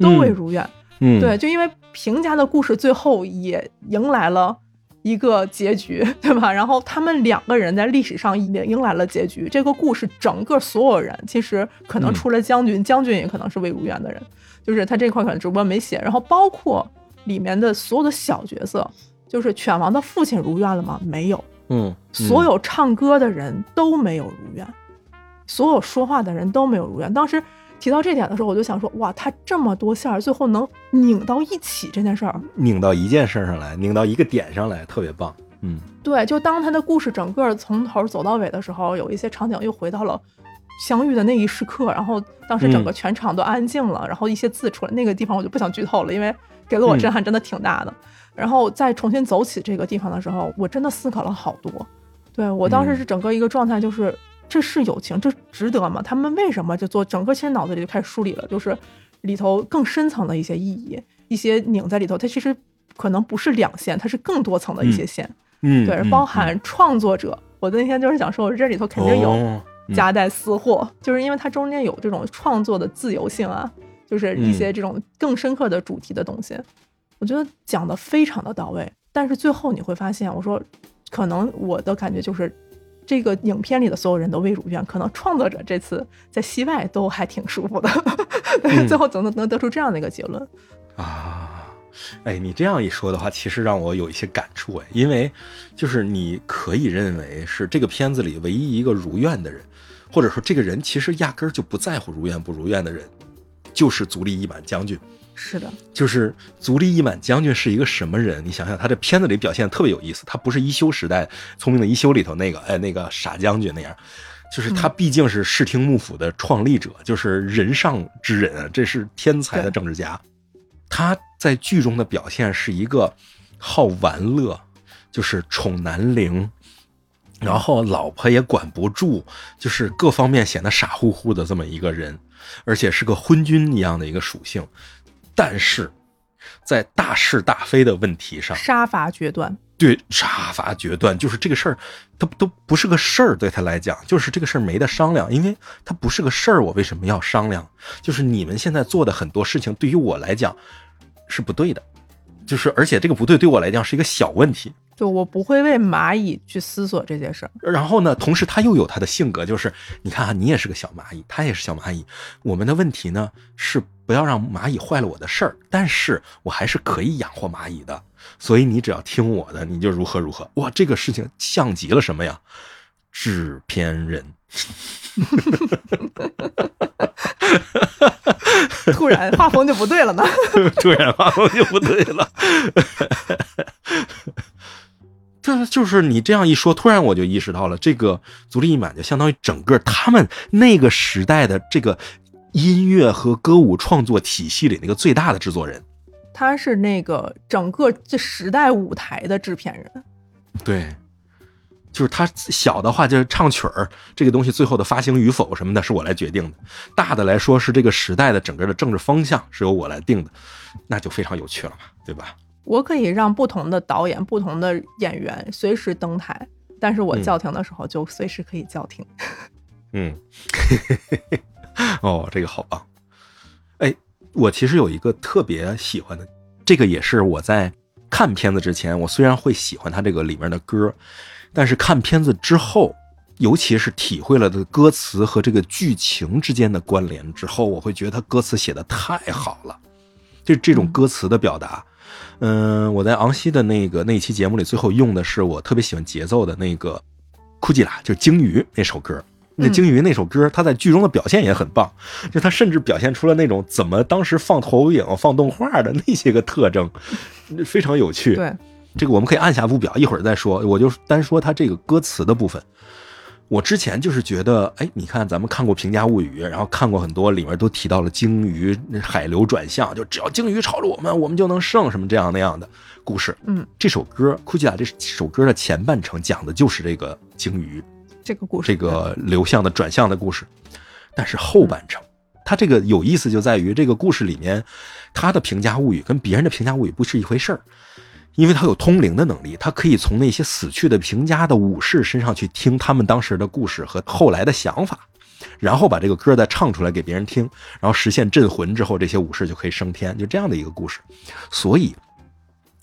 都未如愿。嗯，对，就因为平家的故事最后也迎来了一个结局，对吧？然后他们两个人在历史上也迎来了结局。这个故事整个所有人，其实可能嗯除了将军，将军也可能是未如愿的人，就是他这块可能直播没写。然后包括里面的所有的小角色，就是犬王的父亲如愿了吗？没有，嗯，所有唱歌的人都没有如愿，所有说话的人都没有如愿。当时提到这点的时候，我就想说，哇，他这么多线儿，最后能拧到一起这件事儿，拧到一件事上来，拧到一个点上来，特别棒。嗯对，就当他的故事整个从头走到尾的时候，有一些场景又回到了相遇的那一时刻，然后当时整个嗯全场都安静了，然后一些字出来，那个地方我就不想剧透了，因为给了我震撼真的挺大的。然后再重新走起这个地方的时候，我真的思考了好多。对我当时嗯是整个一个状态，就是、这是友情，这值得吗？他们为什么就做？整个其实脑子里就开始梳理了，就是里头更深层的一些意义，一些拧在里头，它其实可能不是两线，它是更多层的一些线。嗯，对，嗯包含创作者。我那天就是想说，我这里头肯定有夹带私货，就是因为它中间有这种创作的自由性啊，就是一嗯些这种更深刻的主题的东西，我觉得讲的非常的到位。但是最后你会发现，我说可能我的感觉就是。这个影片里的所有人都未如愿，可能创作者这次在戏外都还挺舒服的，嗯 最后总能能得出这样的一个结论。啊，哎，你这样一说的话，其实让我有一些感触哎，因为就是你可以认为是这个片子里唯一一个如愿的人，或者说这个人其实压根儿就不在乎如愿不如愿的人，就是足利义满将军。是的，就是足利义满将军是一个什么人？你想想，他这片子里表现特别有意思。他不是一休时代聪明的一休里头那个哎那个傻将军那样，就是他毕竟是室町幕府的创立者，就是人上之人啊，这是天才的政治家。他在剧中的表现是一个好玩乐，就是宠男龄，然后老婆也管不住，就是各方面显得傻乎乎的这么一个人，而且是个昏君一样的一个属性。但是在大是大非的问题上，杀伐决断，对杀伐决断，就是这个事儿，它都不是个事儿，对他来讲，就是这个事儿没得商量，因为它不是个事儿，我为什么要商量？就是你们现在做的很多事情，对于我来讲是不对的，就是而且这个不对对我来讲是一个小问题，就我不会为蚂蚁去思索这件事儿。然后呢，同时他又有他的性格，就是你看啊，你也是个小蚂蚁，他也是小蚂蚁。我们的问题呢是不要让蚂蚁坏了我的事儿，但是我还是可以养活蚂蚁的。所以你只要听我的，你就如何如何。哇，这个事情像极了什么呀？制片人。突然画风就不对了呢。突然画风就不对了。这就是你这样一说，突然我就意识到了，这个足利义满就相当于整个他们那个时代的这个音乐和歌舞创作体系里那个最大的制作人。他是那个整个这时代舞台的制片人。对，就是他小的话就是唱曲儿，这个东西最后的发行与否什么的，是我来决定的；大的来说是这个时代的整个的政治方向是由我来定的，那就非常有趣了嘛，对吧？我可以让不同的导演、不同的演员随时登台，但是我叫停的时候就随时可以叫停。嗯，哦，这个好棒。哎，我其实有一个特别喜欢的，这个也是我在看片子之前，我虽然会喜欢它这个里面的歌，但是看片子之后，尤其是体会了的歌词和这个剧情之间的关联之后，我会觉得他歌词写的太好了，就这种歌词的表达。嗯，我在昂西的那个那一期节目里，最后用的是我特别喜欢节奏的那个库吉拉，就是鲸鱼那首歌。那鲸鱼那首歌，他在剧中的表现也很棒，就他甚至表现出了那种怎么当时放投影、放动画的那些个特征，非常有趣。对，这个我们可以按下不表，一会儿再说。我就单说他这个歌词的部分。我之前就是觉得，哎，你看咱们看过《平价物语》，然后看过很多里面都提到了鲸鱼海流转向，就只要鲸鱼朝着我们，我们就能胜，什么这样那样的故事。嗯，这首歌《库吉拉》这首歌的前半程讲的就是这个鲸鱼这个故事，这个流向的转向的故事，但是后半程，它这个有意思就在于这个故事里面，它的《评价物语》跟别人的《评价物语》不是一回事儿。因为他有通灵的能力，他可以从那些死去的平家的武士身上去听他们当时的故事和后来的想法，然后把这个歌再唱出来给别人听，然后实现镇魂之后，这些武士就可以升天，就这样的一个故事。所以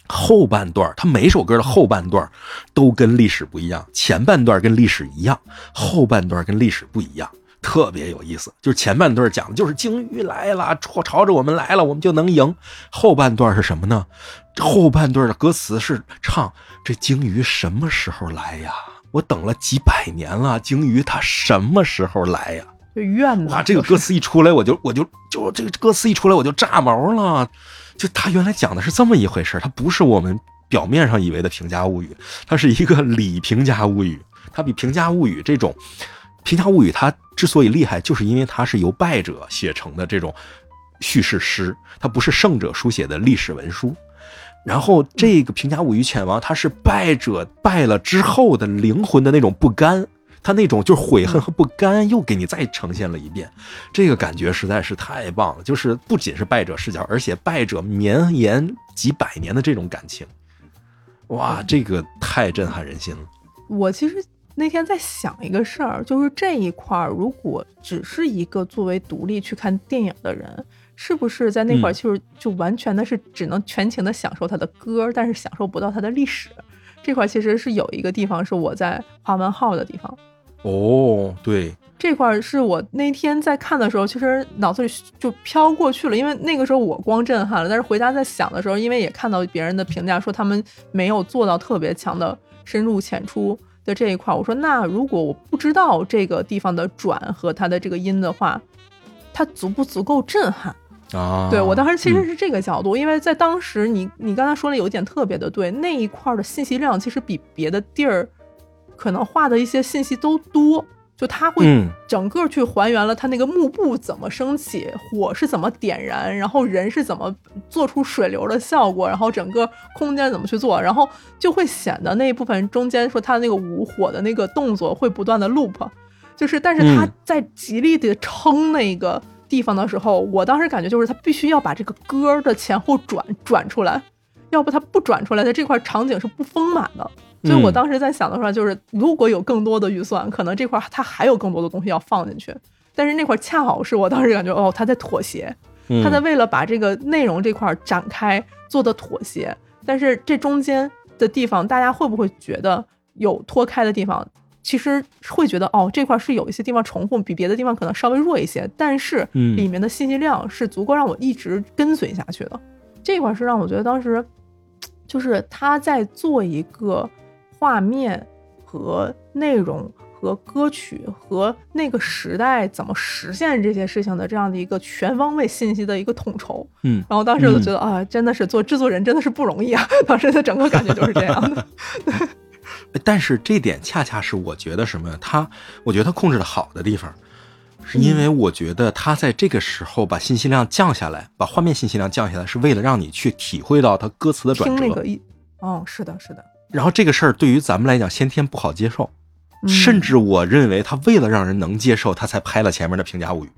后半段，他每首歌的后半段都跟历史不一样，前半段跟历史一样，后半段跟历史不一样，特别有意思。就是前半段讲的就是鲸鱼来了，朝朝着我们来了，我们就能赢。后半段是什么呢？后半段的歌词是唱这鲸鱼什么时候来呀？我等了几百年了，鲸鱼它什么时候来呀？就怨哇！这个歌词一出来，我就我就就这个歌词一出来，我就炸毛了。就他原来讲的是这么一回事，它不是我们表面上以为的《平家物语》，它是一个里《平家物语》，它比《平家物语》这种《平家物语》它之所以厉害，就是因为它是由败者写成的这种叙事诗，它不是胜者书写的历史文书。然后这个《平家物语》犬王，他是败者败了之后的灵魂的那种不甘，他那种就是悔恨和不甘，又给你再呈现了一遍，这个感觉实在是太棒了。就是不仅是败者视角，而且败者绵延几百年的这种感情，哇，这个太震撼人心了。我其实那天在想一个事儿，就是这一块儿，如果只是一个作为独立去看电影的人。是不是在那块儿，其实就完全的是只能全情的享受他的歌，但是享受不到他的历史。这块其实是有一个地方是我在画完号的地方。哦，对，这块是我那天在看的时候，其实脑子里就飘过去了，因为那个时候我光震撼了。但是回家在想的时候，因为也看到别人的评价说他们没有做到特别强的深入浅出的这一块，我说那如果我不知道这个地方的转和它的这个音的话，它足不足够震撼？啊，对我当时其实是这个角度，因为在当时你你刚才说的有一点特别的对，那一块的信息量其实比别的地儿可能画的一些信息都多，就它会整个去还原了它那个幕布怎么升起，火是怎么点燃，然后人是怎么做出水流的效果，然后整个空间怎么去做，然后就会显得那一部分中间说它那个舞火的那个动作会不断的 loop，就是但是他在极力的撑那个。地方的时候，我当时感觉就是他必须要把这个歌的前后转转出来，要不他不转出来，他这块场景是不丰满的。所以我当时在想的话，就是如果有更多的预算，可能这块它还有更多的东西要放进去。但是那块恰好是我当时感觉，哦，他在妥协，他在为了把这个内容这块展开做的妥协。但是这中间的地方，大家会不会觉得有脱开的地方？其实会觉得哦，这块是有一些地方重复，比别的地方可能稍微弱一些，但是嗯里面的信息量是足够让我一直跟随下去的。这块是让我觉得当时就是他在做一个画面和内容和歌曲和那个时代怎么实现这些事情的这样的一个全方位信息的一个统筹。嗯然后当时我就觉得、啊，真的是做制作人真的是不容易啊，当时的整个感觉就是这样的。但是这点恰恰是我觉得什么呀？他，我觉得他控制的好的地方，是因为我觉得他在这个时候把信息量降下来，把画面信息量降下来，是为了让你去体会到他歌词的转折。听那个一，哦，是的，是的，然后这个事儿对于咱们来讲，先天不好接受，嗯甚至我认为他为了让人能接受，他才拍了前面的《平价物语》。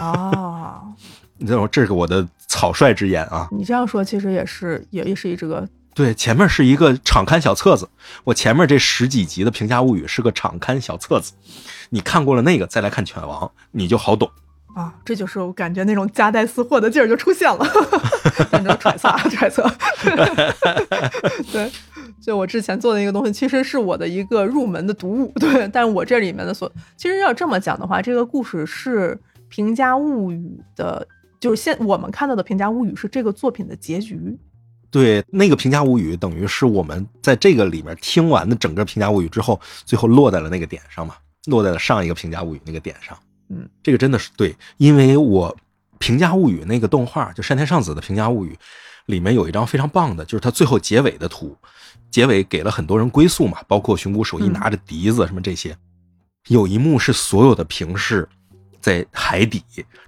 啊，你知道吗？这是我的草率之言啊。你这样说其实也是也也是一这个对，前面是一个场刊小册子，我前面这十几集的《平价物语》是个场刊小册子，你看过了那个，再来看《犬王》，你就好懂。啊，这就是我感觉那种夹带私货的劲儿就出现了，哈哈哈反正揣测揣测。哈哈哈对，就我之前做的一个东西，其实是我的一个入门的读物，对，但我这里面的所，其实要这么讲的话，这个故事是《平家物语》的，就是现我们看到的《平家物语》是这个作品的结局。对，那个《平价物语》等于是我们在这个里面听完的整个《平价物语》之后，最后落在了那个点上嘛，落在了上一个《平价物语》那个点上。嗯，这个真的是对，因为我《平价物语》那个动画，就山田尚子的《平价物语》，里面有一张非常棒的，就是他最后结尾的图，结尾给了很多人归宿嘛，包括熊谷守一嗯拿着笛子什么这些。有一幕是所有的平氏在海底，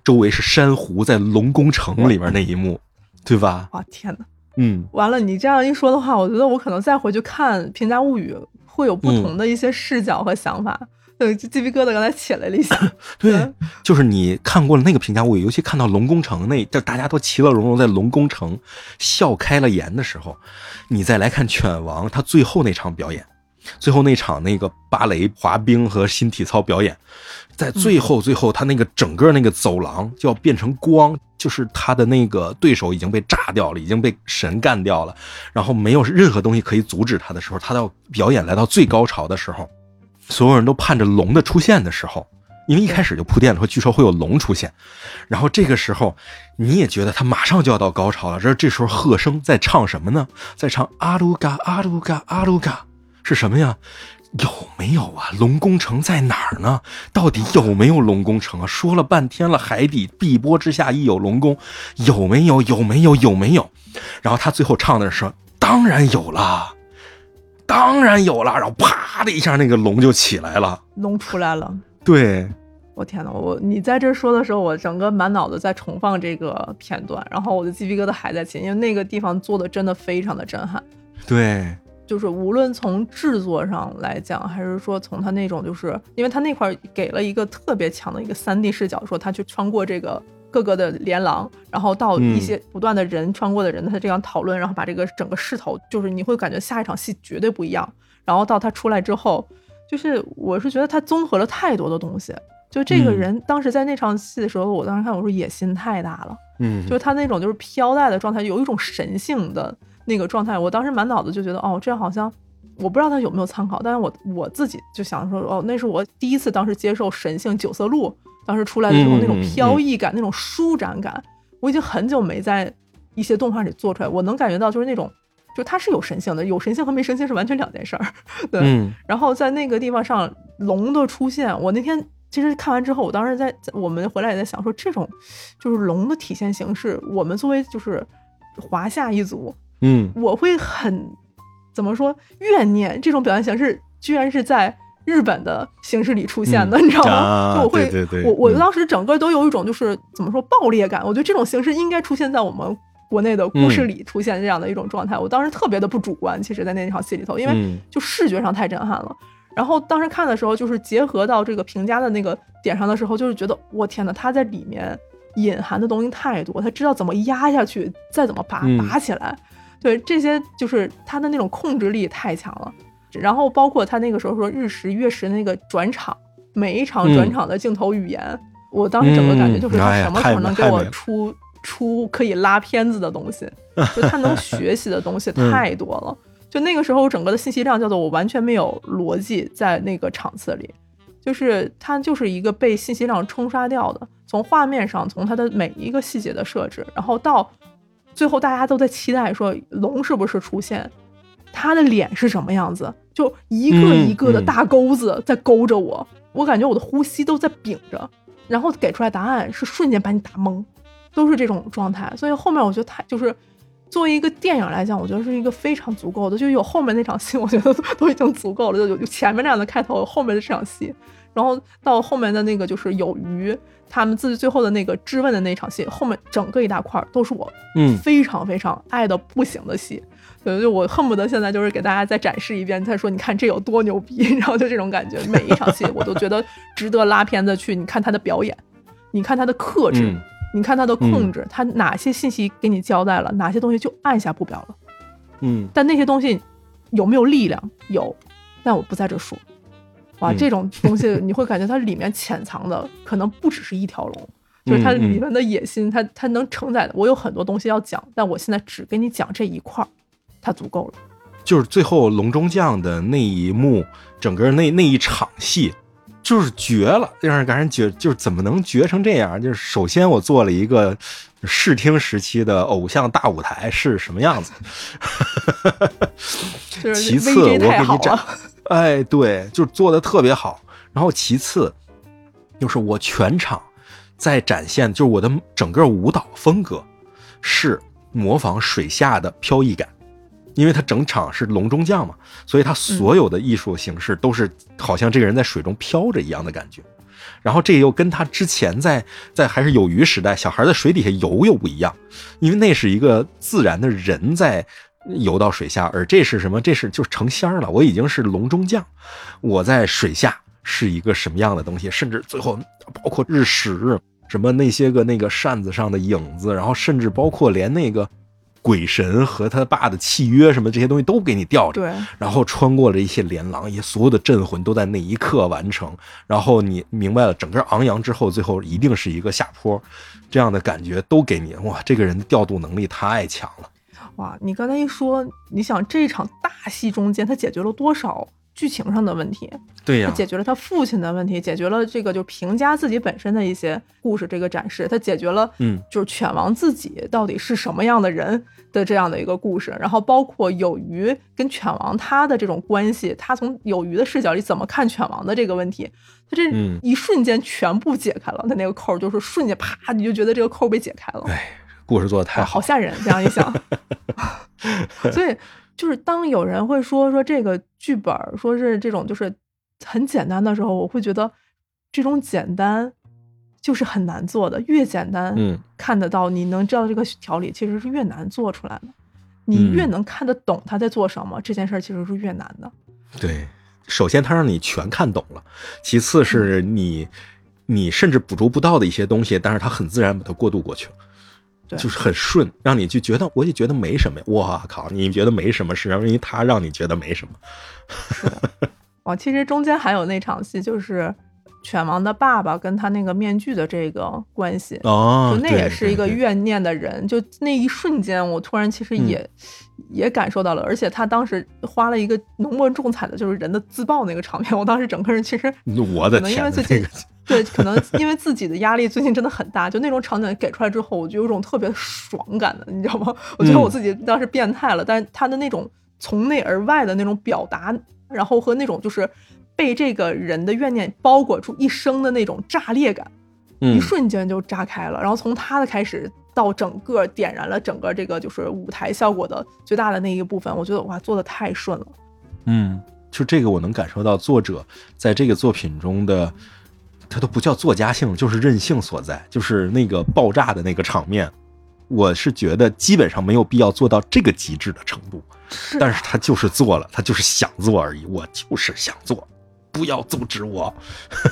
周围是珊瑚，在龙宫城里面那一幕，对吧？哇，天哪！嗯，完了，你这样一说的话，我觉得我可能再回去看《平家物语》，会有不同的一些视角和想法。对，鸡皮疙瘩刚才起来了一下。对，就是你看过了那个评价物语，尤其看到龙宫城那，就大家都其乐融融在龙宫城笑开了颜的时候，你再来看犬王他最后那场表演，最后那场那个芭蕾、滑冰和新体操表演，在最后最后他那个整个那个走廊就要变成光，就是他的那个对手已经被炸掉了，已经被神干掉了，然后没有任何东西可以阻止他的时候，他到表演来到最高潮的时候。所有人都盼着龙的出现的时候，因为一开始就铺垫了说，据说会有龙出现，然后这个时候你也觉得他马上就要到高潮了。这这时候贺声在唱什么呢？在唱阿鲁嘎阿鲁嘎阿鲁嘎，是什么呀？有没有啊？龙宫城在哪儿呢？到底有没有龙宫城啊？说了半天了，海底碧波之下亦有龙宫，有没有？有没有？有没有？然后他最后唱的是，当然有了。当然有了，然后啪的一下，那个龙就起来了。龙出来了，对，我天呐，我你在这说的时候，我整个满脑子在重放这个片段，然后我的鸡皮疙瘩还在起，因为那个地方做的真的非常的震撼。对，就是无论从制作上来讲，还是说从他那种，就是因为他那块儿给了一个特别强的一个三 D 视角，说他去穿过这个各个的连廊，然后到一些不断的人穿过的人，他这样讨论，然后把这个整个势头，就是你会感觉下一场戏绝对不一样。然后到他出来之后，就是我是觉得他综合了太多的东西。就这个嗯人当时在那场戏的时候，我当时看我说野心太大了。嗯，就是他那种就是飘带的状态，有一种神性的那个状态。我当时满脑子就觉得，哦，这样好像我不知道他有没有参考，但是我我自己就想说，哦，那是我第一次当时接受神性九色鹿当时出来的时候嗯那种嗯飘逸感、那种舒展感，我已经很久没在一些动画里做出来，我能感觉到就是那种。就它是有神性的，有神性和没神性是完全两件事儿，对。嗯然后在那个地方上龙的出现，我那天其实看完之后，我当时在在我们回来也在想说，这种就是龙的体现形式，我们作为就是华夏一族，嗯我会很怎么说怨念这种表现形式，居然是在日本的形式里出现的，嗯 你知道吗？啊就我会，对对对我我嗯当时整个都有一种就是怎么说爆裂感，我觉得这种形式应该出现在我们。国内的故事嗯里出现这样的一种状态，我当时特别的不主观。其实，在那场戏里头，因为嗯就视觉上太震撼了。然后当时看的时候，就是结合到这个评价的那个点上的时候，就是觉得我天呐，他在里面隐含的东西太多，他知道怎么压下去，再怎么拔嗯拔起来，对这些就是他的那种控制力太强了。然后包括他那个时候说日食月食那个转场，每一场转场的镜头语言，我当时整个感觉就是他什么时候能给我出出可以拉片子的东西，就他能 学习的东西太多了。就那个时候，整个的信息量叫做我完全没有逻辑在那个场次里，就是他就是一个被信息量冲刷掉的。从画面上，从他的每一个细节的设置，然后到最后大家都在期待说龙是不是出现，他的脸是什么样子，就一个一个的大钩子在勾着我，我感觉我的呼吸都在屏着，然后给出来答案是瞬间把你打懵，都是这种状态。所以后面我觉得他就是作为一个电影来讲，我觉得是一个非常足够的，就有后面那场戏，我觉得都已经足够了，就有有前面那样的开头，后面的这场戏，然后到后面的那个就是有鱼他们自己最后的那个质问的那场戏，后面整个一大块儿都是我嗯非常非常爱的不行的戏。对，就我恨不得现在就是给大家再展示一遍，再说你看这有多牛逼，然后就这种感觉，每一场戏我都觉得值得拉片子去。你看他的表演，你看他的克制，嗯你看他的控制，他哪些信息给你交代了，哪些东西就按下不表了。嗯但那些东西有没有力量？有，但我不在这说。哇，嗯这种东西你会感觉它里面潜藏的可能不只是一条龙，就是它里面的野心，它它能承载的。我有很多东西要讲，但我现在只给你讲这一块儿，它足够了。就是最后龙中将的那一幕，整个那那一场戏，就是绝了，让人感觉绝，就是怎么能绝成这样？就是首先我做了一个视听时期的偶像大舞台是什么样子，就是其次 VJ 太我给你展好了，哎，对，就是做的特别好。然后其次，就是我全场在展现，就是我的整个舞蹈风格是模仿水下的飘逸感，因为他整场是龙中将嘛，所以他所有的艺术形式都是好像这个人在水中飘着一样的感觉。然后这又跟他之前在在还是有鱼时代，小孩在水底下游又不一样，因为那是一个自然的人在游到水下，而这是什么？这是就是成仙儿了。我已经是龙中将，我在水下是一个什么样的东西？甚至最后包括日食，什么那些个那个扇子上的影子，然后甚至包括连那个鬼神和他爸的契约什么这些东西都给你吊着。对，然后穿过了一些连廊，也所有的镇魂都在那一刻完成。然后你明白了，整个昂扬之后，最后一定是一个下坡，这样的感觉都给你。哇，这个人的调度能力太强了。哇，你刚才一说，你想这场大戏中间，他解决了多少剧情上的问题？对呀、他解决了他父亲的问题，解决了这个就平家自己本身的一些故事这个展示，他解决了嗯就是犬王自己到底是什么样的人的这样的一个故事，然后包括有鱼跟犬王他的这种关系，他从有鱼的视角里怎么看犬王的这个问题，他这嗯一瞬间全部解开了，他那个扣就是瞬间啪你就觉得这个扣被解开了，哎，故事做的太哇，好好，吓人！这样一想，所以就是当有人会说说这个剧本说是这种就是很简单的时候，我会觉得这种简单就是很难做的，越简单，嗯，看得到，你能知道这个条理，其实是越难做出来的。你越嗯能看得懂他在做什么，这件事儿其实是越难的。对。首先，他让你全看懂了；其次是你，你甚至捕捉不到的一些东西，但是他很自然把它过渡过去了。对就是很顺，让你就觉得，我就觉得没什么呀。我靠，你觉得没什么，是因为他让你觉得没什么。哦，其实中间还有那场戏，就是犬王的爸爸跟他那个面具的这个关系。哦就那也是一个怨念的人，就那一瞬间，我突然其实也、也感受到了，而且他当时花了一个浓墨重彩的，就是人的自爆那个场面，我当时整个人其实我的天呐，为最近那个对，可能因为自己的压力最近真的很大，就那种场景给出来之后，我就有种特别爽感的，你知道吗？我觉得我自己当时变态了，但是他的那种从内而外的那种表达，然后和那种就是被这个人的怨念包裹住一生的那种炸裂感，一嗯瞬间就炸开了。然后从他的开始到整个点燃了整个这个就是舞台效果的最大的那一部分，我觉得哇，做的太顺了。嗯，就这个我能感受到作者在这个作品中的，他都不叫作家性，就是任性所在，就是那个爆炸的那个场面。我是觉得基本上没有必要做到这个极致的程度，是但是他就是做了，他就是想做而已。我就是想做，不要阻止我。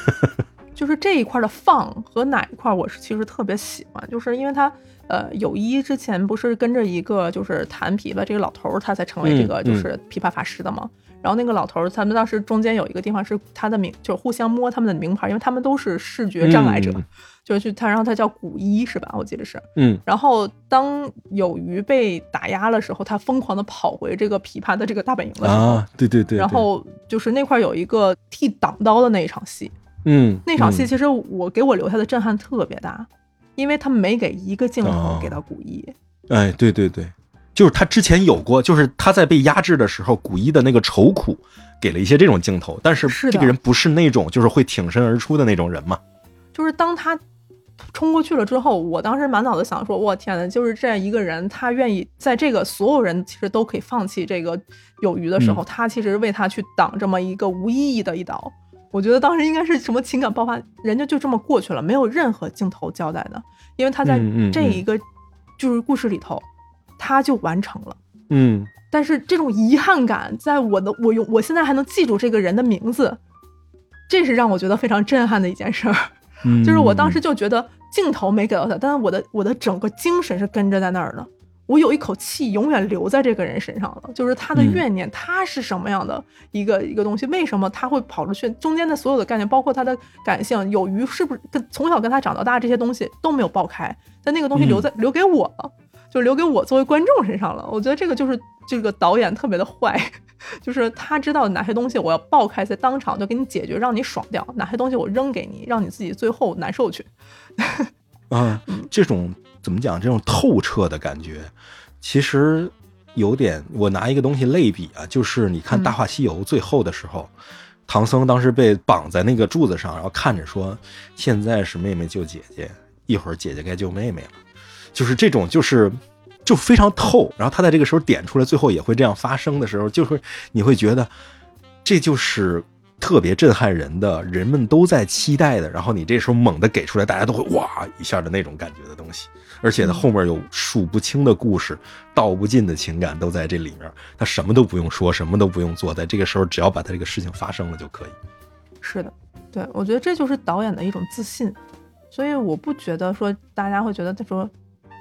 就是这一块的放和哪一块，我是其实特别喜欢，就是因为他呃有一之前不是跟着一个就是弹琵琶这个老头儿，他才成为这个嗯就是琵琶法师的嘛。然后那个老头儿，他们当时中间有一个地方是他的名，就是互相摸他们的名牌，因为他们都是视觉障碍者，嗯。就是去他，然后他叫古一是吧？我记得是。嗯。然后当有鱼被打压的时候，他疯狂的跑回这个琵琶的这个大本营的时候，啊，对对对，对。然后就是那块有一个替挡刀的那一场戏，嗯，嗯那场戏其实我给我留下的震撼特别大，因为他没给一个镜头哦。给到古一，哎，对对对，就是他之前有过，就是他在被压制的时候，古一的那个愁苦给了一些这种镜头，但是这个人不是那种就是会挺身而出的那种人嘛。就是当他冲过去了之后，我当时满脑子想说，我天呐，就是这样一个人，他愿意在这个所有人其实都可以放弃这个有余的时候，嗯他其实为他去挡这么一个无意义的一刀。我觉得当时应该是什么情感爆发，人家就这么过去了，没有任何镜头交代的，因为他在这一个就是故事里头，他就完成了。嗯但是这种遗憾感，在我的我用我现在还能记住这个人的名字，这是让我觉得非常震撼的一件事儿。嗯，就是我当时就觉得镜头没给到他，但是我的我的整个精神是跟着在那儿的。我有一口气永远留在这个人身上了，就是他的嗯怨念，他是什么样的一个一个东西？为什么他会跑出去？中间的所有的概念，包括他的感性，有鱼是不是跟从小跟他长到大这些东西都没有爆开，但那个东西留在、留给我了，就留给我作为观众身上了。我觉得这个就是这个导演特别的坏，就是他知道哪些东西我要爆开，在当场就给你解决，让你爽掉；哪些东西我扔给你，让你自己最后难受去。啊，这种怎么讲？这种透彻的感觉，其实有点。我拿一个东西类比啊，就是你看《嗯大话西游》最后的时候，唐僧当时被绑在那个柱子上，然后看着说：“现在是妹妹救姐姐，一会儿姐姐该救妹妹了。”就是这种，就是就非常透。然后他在这个时候点出来，最后也会这样发生的时候，就是你会觉得这就是特别震撼人的，人们都在期待的，然后你这时候猛的给出来，大家都会哇一下的那种感觉的东西。而且呢，后面有数不清的故事，道不尽的情感都在这里面。他什么都不用说，什么都不用做，在这个时候只要把他这个事情发生了就可以。是的，对我觉得这就是导演的一种自信，所以我不觉得说大家会觉得他说，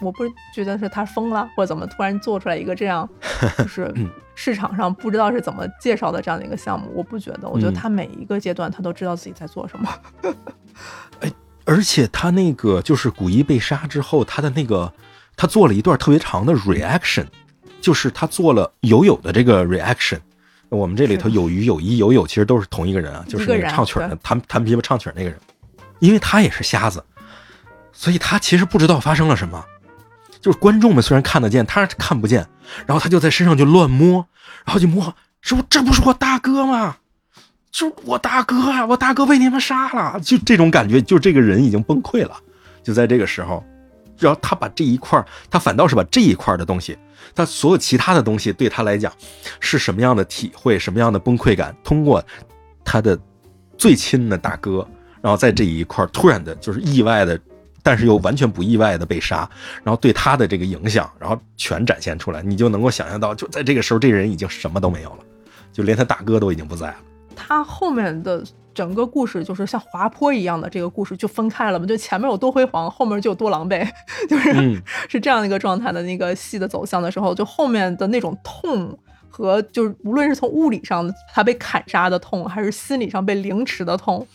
我不觉得是他疯了或者怎么突然做出来一个这样，就是市场上不知道是怎么介绍的这样的一个项目，我不觉得，我觉得嗯他每一个阶段他都知道自己在做什么。哎而且他那个就是古一被杀之后，他的那个他做了一段特别长的 reaction，就是他做了友友的这个 reaction。我们这里头是有鱼有一有友其实都是同一个人啊，就是那个唱曲儿的弹弹琵琶唱曲儿那个人，因为他也是瞎子，所以他其实不知道发生了什么。就是观众们虽然看得见，他看不见，然后他就在身上就乱摸，然后就摸，说这不是我大哥吗？就是我大哥啊，我大哥被你们杀了，就这种感觉，就这个人已经崩溃了。就在这个时候，然后他把这一块，他反倒是把这一块的东西，他所有其他的东西对他来讲是什么样的体会，什么样的崩溃感，通过他的最亲的大哥，然后在这一块突然的就是意外的，但是又完全不意外的被杀，然后对他的这个影响，然后全展现出来，你就能够想象到，就在这个时候，这个人已经什么都没有了，就连他大哥都已经不在了。他后面的整个故事就是像滑坡一样的这个故事就分开了嘛，就前面有多辉煌，后面就有多狼狈，就是、嗯 是这样的一个状态的那个戏的走向的时候，就后面的那种痛和就是无论是从物理上他被砍杀的痛，还是心理上被凌迟的痛，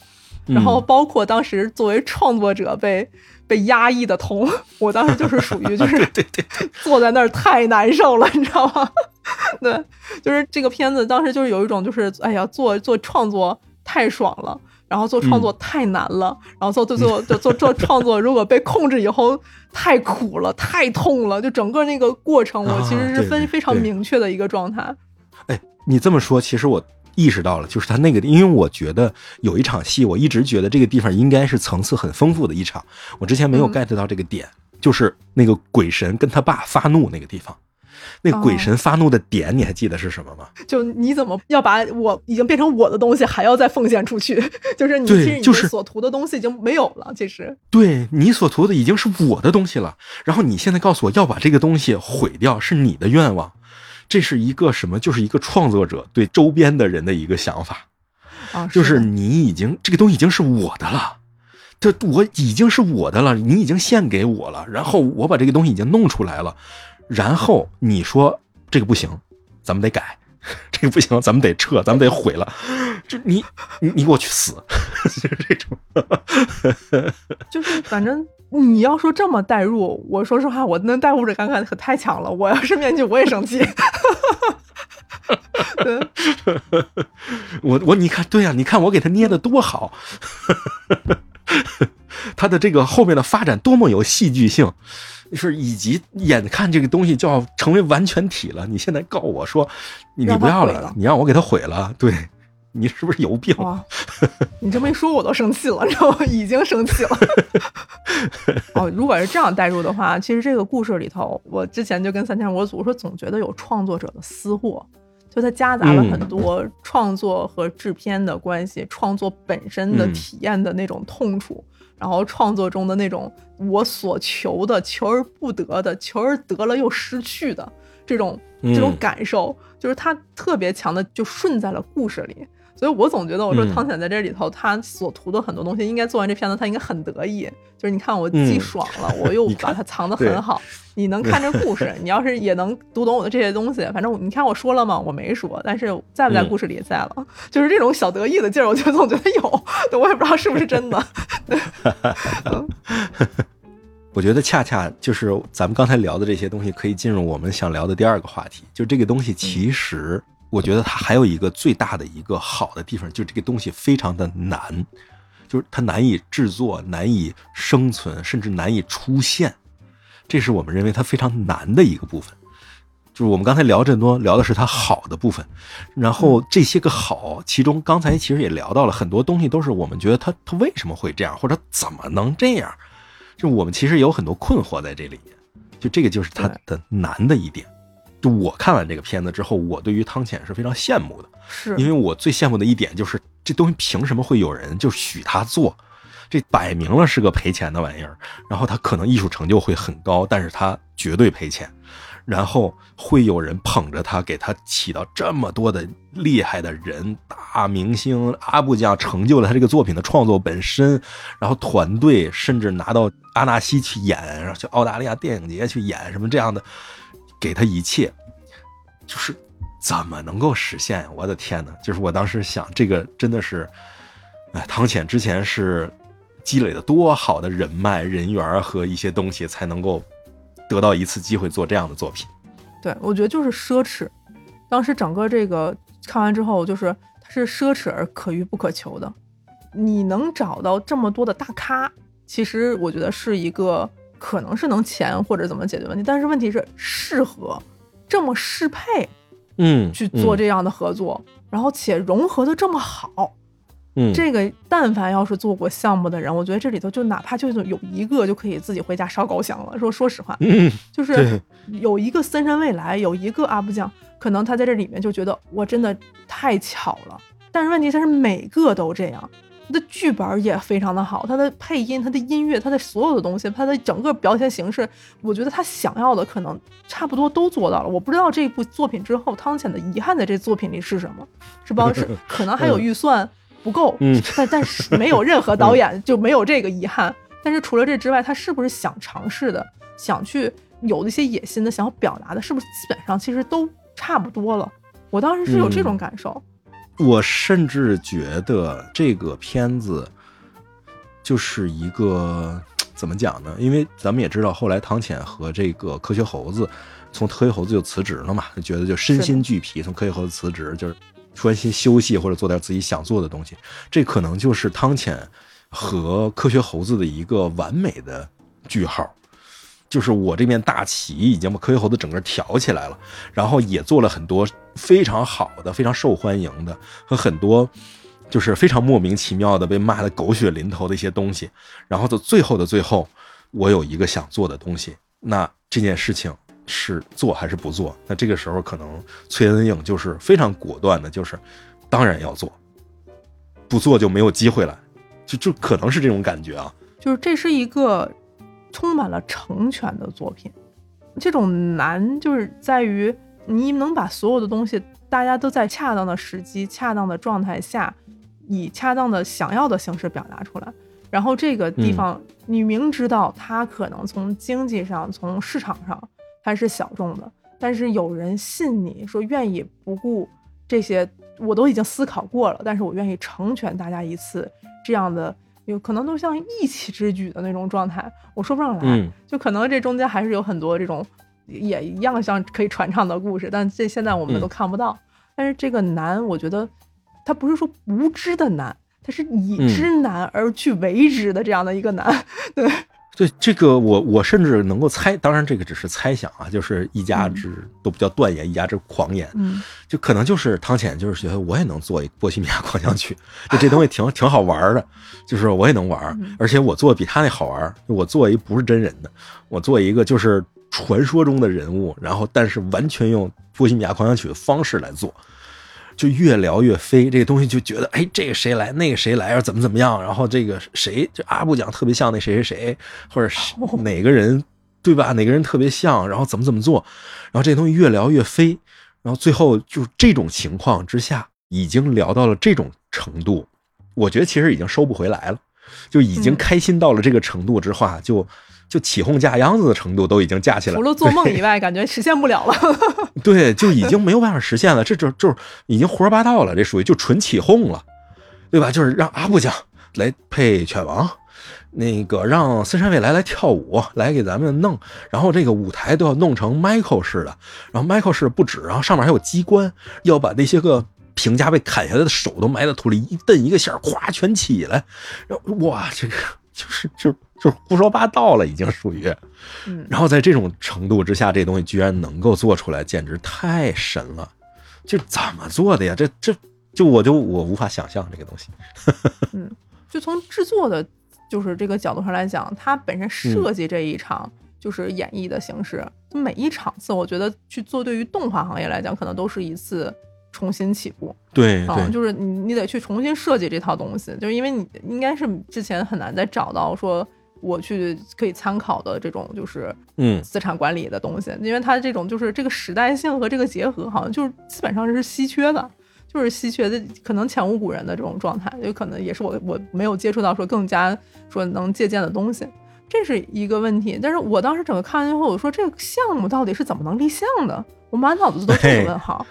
然后包括当时作为创作者被被压抑的痛，我当时就是属于 就是对对对，坐在那儿太难受了，你知道吗？对，就是这个片子当时就是有一种就是哎呀，做做创作太爽了。然后做创作太难了，然后做做做做做做创作，如果被控制以后太苦了，太痛了，就整个那个过程，我其实是啊对对非非常明确的一个状态。哎，你这么说，其实我意识到了，就是他那个，因为我觉得有一场戏，我一直觉得这个地方应该是层次很丰富的一场，我之前没有嗯 get 到这个点，就是那个鬼神跟他爸发怒那个地方。那个鬼哦神发怒的点，你还记得是什么吗？就你怎么要把我已经变成我的东西，还要再奉献出去？就是你其实你就是所图的东西已经没有了。其实，对你所图的已经是我的东西了，然后你现在告诉我要把这个东西毁掉，是你的愿望，这是一个什么？就是一个创作者对周边的人的一个想法，啊，就是你已经这个东西已经是我的了，这我已经是我的了，你已经献给我了，然后我把这个东西已经弄出来了，然后你说这个不行，咱们得改，这个不行，咱们得撤，咱们得毁了，就你你你给我去死，就是这种。就是反正你要说这么代入，我说实话，我能代入者感可可太强了。我要是面具，我也生气。对，我我你看，对呀、你看我给他捏的多好，他的这个后面的发展多么有戏剧性，是以及眼看这个东西就要成为完全体了，你现在告我说你你不要了你让我给它毁了，对你是不是有病？你这么一说，我都生气了，你知道吗？已经生气了。哦，如果是这样代入的话，其实这个故事里头，我之前就跟三千我组说，总觉得有创作者的私货，就它夹杂了很多创作和制片的关系，创作本身的嗯体验的那种痛楚。然后创作中的那种我所求的、求而不得的、求而得了又失去的这种这种嗯感受，就是他特别强的就顺在了故事里。所以我总觉得，我说嗯汤浅在这里头，他所图的很多东西，应该做完这片子，他应该很得意。就是你看，我既嗯爽了，我又 把它藏得很好。你能看这故事，你要是也能读懂我的这些东西，反正你看我说了吗？我没说，但是在不在嗯故事里也在了。就是这种小得意的劲儿，我就总觉得有，我也不知道是不是真的。我觉得恰恰就是咱们刚才聊的这些东西，可以进入我们想聊的第二个话题。就这个东西，其实我觉得它还有一个最大的一个好的地方，就是这个东西非常的难，就是它难以制作、难以生存，甚至难以出现。这是我们认为它非常难的一个部分。就是我们刚才聊这么多，聊的是它好的部分，然后这些个好，其中刚才其实也聊到了很多东西，都是我们觉得它它为什么会这样，或者怎么能这样，就我们其实有很多困惑在这里面，就这个就是它的难的一点。就我看完这个片子之后，我对于汤浅是非常羡慕的，是因为我最羡慕的一点就是这东西凭什么会有人就许他做？这摆明了是个赔钱的玩意儿，然后他可能艺术成就会很高，但是他绝对赔钱。然后会有人捧着他，给他起到这么多的厉害的人、大明星阿布酱，成就了他这个作品的创作本身。然后团队甚至拿到阿纳西去演，然后去澳大利亚电影节去演什么这样的，给他一切，就是怎么能够实现？我的天呐，就是我当时想，这个真的是，哎，汤浅之前是积累了多好的人脉、人缘和一些东西，才能够得到一次机会做这样的作品。对，我觉得就是奢侈。当时整个这个看完之后，就是它是奢侈而可遇不可求的。你能找到这么多的大咖，其实我觉得是一个可能是能钱或者怎么解决问题，但是问题是适合这么适配嗯，去做这样的合作，然后且融合的这么好。嗯，这个但凡要是做过项目的人，我觉得这里头就哪怕就是有一个就可以自己回家烧高香了。说说实话，嗯，就是有一个森山未来，有一个阿布酱，可能他在这里面就觉得我真的太巧了。但是问题他是每个都这样，他的剧本也非常的好，他的配音、他的音乐、他的所有的东西，他的整个表现形式，我觉得他想要的可能差不多都做到了。我不知道这部作品之后汤浅的遗憾在这作品里是什么，是吧？是 可能还有预算不够，嗯但但是没有任何导演就没有这个遗憾。但是除了这之外，他是不是想尝试的，想去有的一些野心的，想要表达的，是不是基本上其实都差不多了？我当时是有这种感受。我甚至觉得这个片子就是一个 怎么讲呢？因为咱们也知道，后来汤浅和这个科学猴子从科学猴子就辞职了嘛，觉得就身心俱疲，从科学猴子辞职，就是专心休息或者做点自己想做的东西。这可能就是汤浅和科学猴子的一个完美的句号。就是我这面大旗已经把科学猴子整个挑起来了，然后也做了很多非常好的、非常受欢迎的和很多就是非常莫名其妙的被骂的狗血淋头的一些东西。然后到最后的最后，我有一个想做的东西，那这件事情是做还是不做？那这个时候可能崔恩颖就是非常果断的，就是当然要做，不做就没有机会了，就就可能是这种感觉啊。就是这是一个充满了成全的作品。这种难就是在于你能把所有的东西，大家都在恰当的时机、恰当的状态下，以恰当的想要的形式表达出来。然后这个地嗯方，你明知道它可能从经济上、从市场上它是小众的，但是有人信你说愿意不顾这些，我都已经思考过了，但是我愿意成全大家一次这样的，有可能都像一起之举的那种状态，我说不上来。嗯就可能这中间还是有很多这种也一样像可以传唱的故事，但这现在我们嗯。都看不到。但是这个难，我觉得它不是说无知的难，它是以嗯。知难而去为之的这样的一个难。对，对这个我我甚至能够猜，当然这个只是猜想啊，就是一家之都不叫断言，一家之狂言，嗯。就可能就是汤浅就是觉得我也能做一波西米亚狂想曲，就这东西挺挺好玩的，就是我也能玩，嗯。而且我做的比他那好玩，我做一不是真人的，我做一个就是传说中的人物，然后但是完全用波西米亚狂想曲的方式来做。就越聊越飞，这个东西就觉得，哎，这个谁来，那个谁来，怎么怎么样，然后这个谁，就阿布讲特别像那谁谁谁，或者是 哪个人，对吧？哪个人特别像，然后怎么怎么做，然后这东西越聊越飞，然后最后就这种情况之下，已经聊到了这种程度，我觉得其实已经收不回来了，就已经嗯开心到了这个程度之话，就就起哄架秧子的程度都已经架起来了，除了做梦以外，感觉实现不了了。对，就已经没有办法实现了，这就就是已经胡说八道了，这属于就纯起哄了，对吧？就是让阿布讲来配犬王，那个让森山未来来跳舞，来给咱们弄，然后这个舞台都要弄成 Michael 式的，然后 Michael 式不止，然后上面还有机关，要把那些个评价被砍下来的手都埋在土里，一蹬一个线儿，咵全起来，然后哇，这个就是就就是胡说八道了，已经属于。嗯，然后在这种程度之下，这东西居然能够做出来，简直太神了！就怎么做的呀？这这就我就我无法想象这个东西。嗯就从制作的，就是这个角度上来讲，它本身设计这一场就是演绎的形式，每一场次，我觉得去做对于动画行业来讲，可能都是一次重新起步。啊，对对，就是你你得去重新设计这套东西，就是因为你应该是之前很难再找到说我去可以参考的这种就是嗯资产管理的东西，因为它这种就是这个时代性和这个结合，好像就是基本上是稀缺的。就是稀缺的，可能前无古人的这种状态，有可能也是我我没有接触到说更加说能借鉴的东西，这是一个问题。但是我当时整个看完之后，我说这个项目到底是怎么能立项的？我满脑子都是这个问号。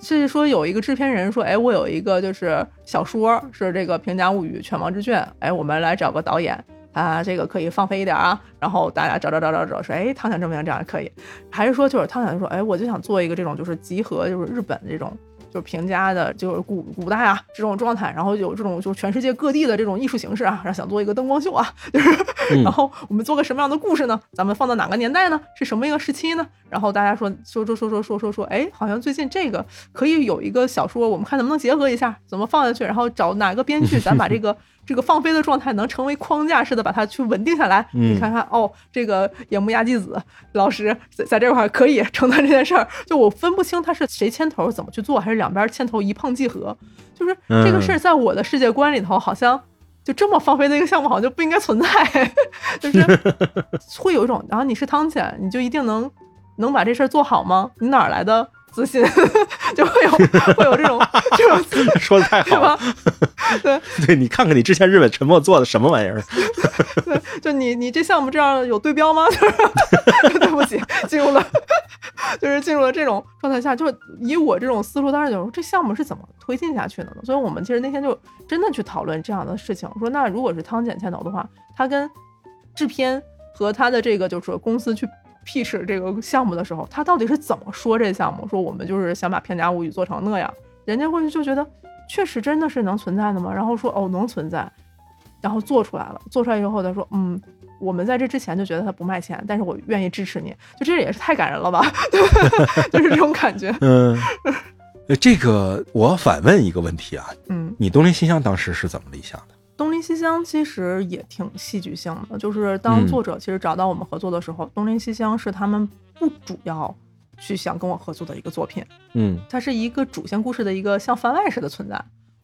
是说有一个制片人说，哎，我有一个就是小说是这个《平家物语》《犬王之卷》，哎，我们来找个导演，啊，这个可以放飞一点啊。然后大家找找找找找，说，哎，汤浅这么样这样可以，还是说就是汤浅说，哎，我就想做一个这种就是集合就是日本这种。就是平家的，就是古古代啊这种状态，然后有这种就是全世界各地的这种艺术形式啊，然后想做一个灯光秀啊，就是，嗯然后我们做个什么样的故事呢？咱们放到哪个年代呢？是什么一个时期呢？然后大家说说说说说说说说，哎，好像最近这个可以有一个小说，我们看能不能结合一下，怎么放下去，然后找哪个编剧，咱把这个这个放飞的状态能成为框架式的把它去稳定下来。嗯你看看哦，这个野木亚纪子老师在在这块儿可以承担这件事儿，就我分不清他是谁牵头怎么去做，还是两边牵头一碰即合，就是这个事儿在我的世界观里头好像。就这么放飞的一个项目，好像就不应该存在，就是 会有一种，然后你是汤浅，你就一定能能把这事儿做好吗？你哪儿来的自信？就会有会有这种这种 说的太好了吧。？对，对你看看你之前日本沉默做的什么玩意儿？就你你这项目这样有对标吗？就是对不起，进入了就是进入了这种状态下，就是以我这种思路，当时就说这项目是怎么推进下去的呢？所以我们其实那天就真的去讨论这样的事情，说那如果是汤浅牵头的话，他跟制片和他的这个就是说公司去 pitch 这个项目的时候，他到底是怎么说这项目？说我们就是想把《片家物语》做成那样，人家会就觉得确实真的是能存在的吗？然后说哦能存在，然后做出来了，做出来以后他说嗯。我们在这之前就觉得他不卖钱，但是我愿意支持你，就这也是太感人了吧，就是这种感觉。嗯，呃这个我反问一个问题啊，嗯，你东林新乡当时是怎么立项的？东林西厢其实也挺戏剧性的，就是当嗯。作者其实找到我们合作的时候，东林西厢是他们不主要去想跟我合作的一个作品，嗯。它是一个主线故事的一个像番外似的存在。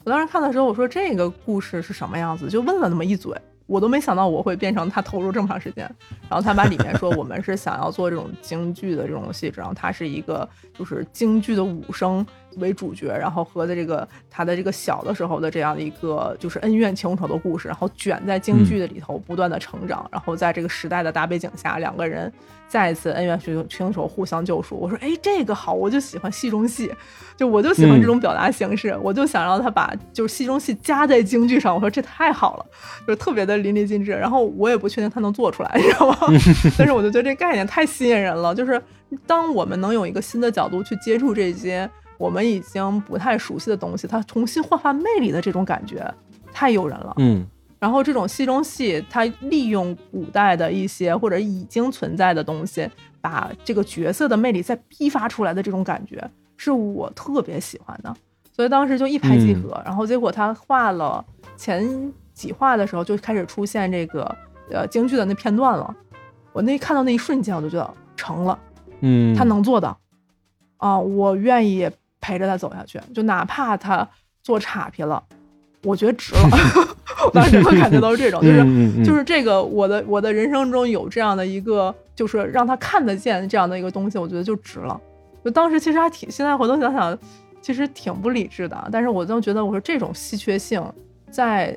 我当时看的时候，我说这个故事是什么样子，就问了那么一嘴，我都没想到我会变成他投入这么长时间。然后他把里面说我们是想要做这种京剧的这种戏，然后他是一个就是京剧的武生为主角，然后和的这个他的这个小的时候的这样的一个就是恩怨情仇的故事，然后卷在京剧的里头不断的成长，然后在这个时代的大背景下，两个人再一次恩怨情情仇互相救赎。我说，哎，这个好，我就喜欢戏中戏，就我就喜欢这种表达形式，我就想让他把就是戏中戏加在京剧上。我说这太好了，就是特别的淋漓尽致。然后我也不确定他能做出来，你知道吗？但是我就觉得这概念太吸引人了，就是当我们能有一个新的角度去接触这些我们已经不太熟悉的东西，它重新焕发魅力的这种感觉太诱人了。嗯然后这种戏中戏，它利用古代的一些或者已经存在的东西，把这个角色的魅力再逼发出来的这种感觉，是我特别喜欢的。所以当时就一拍即合。然后结果他画了前几画的时候，就开始出现这个呃京剧的那片段了。我那看到那一瞬间，我就觉得成了。嗯，他能做到啊，我愿意陪着他走下去，就哪怕他做岔劈了，我觉得值了。我当时会感觉到是这种，就是、就是这个我的我的人生中有这样的一个，就是让他看得见这样的一个东西，我觉得就值了。就当时其实还挺，现在回头想想，其实挺不理智的，但是我就觉得我说这种稀缺性在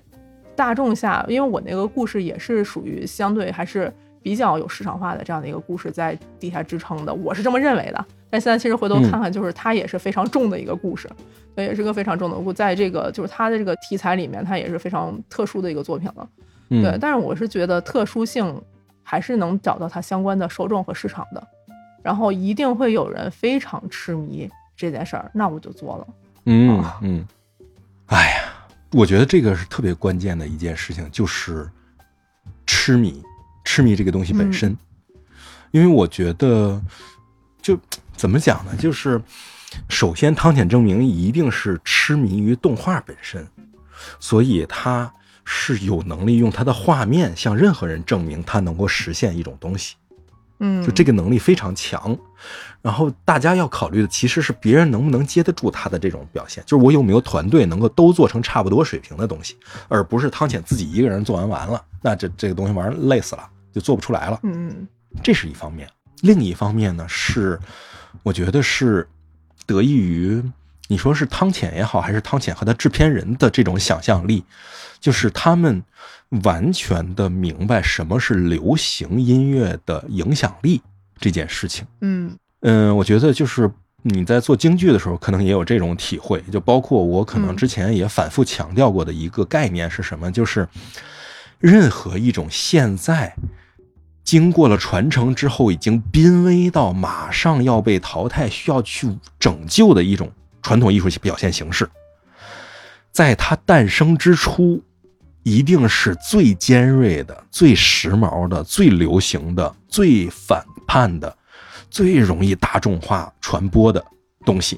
大众下，因为我那个故事也是属于相对还是比较有市场化的这样的一个故事在底下支撑的，我是这么认为的。但现在其实回头看看，就是它也是非常重的一个故事，对，也是个非常重的故，在这个就是它的这个题材里面，它也是非常特殊的一个作品了。嗯对，但是我是觉得特殊性还是能找到它相关的受众和市场的，然后一定会有人非常痴迷这件事儿，那我就做了。嗯啊嗯，哎呀，我觉得这个是特别关键的一件事情，就是痴迷，痴迷这个东西本身。因为我觉得，就怎么讲呢？就是首先，汤浅证明一定是痴迷于动画本身，所以他是有能力用他的画面向任何人证明他能够实现一种东西。嗯，就这个能力非常强。然后大家要考虑的其实是别人能不能接得住他的这种表现，就是我有没有团队能够都做成差不多水平的东西，而不是汤浅自己一个人做完完了，那这这个东西玩累死了，就做不出来了。嗯这是一方面。另一方面呢，是我觉得是得益于你说是汤浅也好，还是汤浅和他制片人的这种想象力，就是他们完全的明白什么是流行音乐的影响力这件事情。嗯嗯，我觉得就是你在做京剧的时候，可能也有这种体会，就包括我可能嗯之前也反复强调过的一个概念是什么，就是任何一种现在经过了传承之后，已经濒危到马上要被淘汰，需要去拯救的一种传统艺术表现形式，在它诞生之初，一定是最尖锐的、最时髦的、最流行的、最反叛的、最容易大众化传播的东西，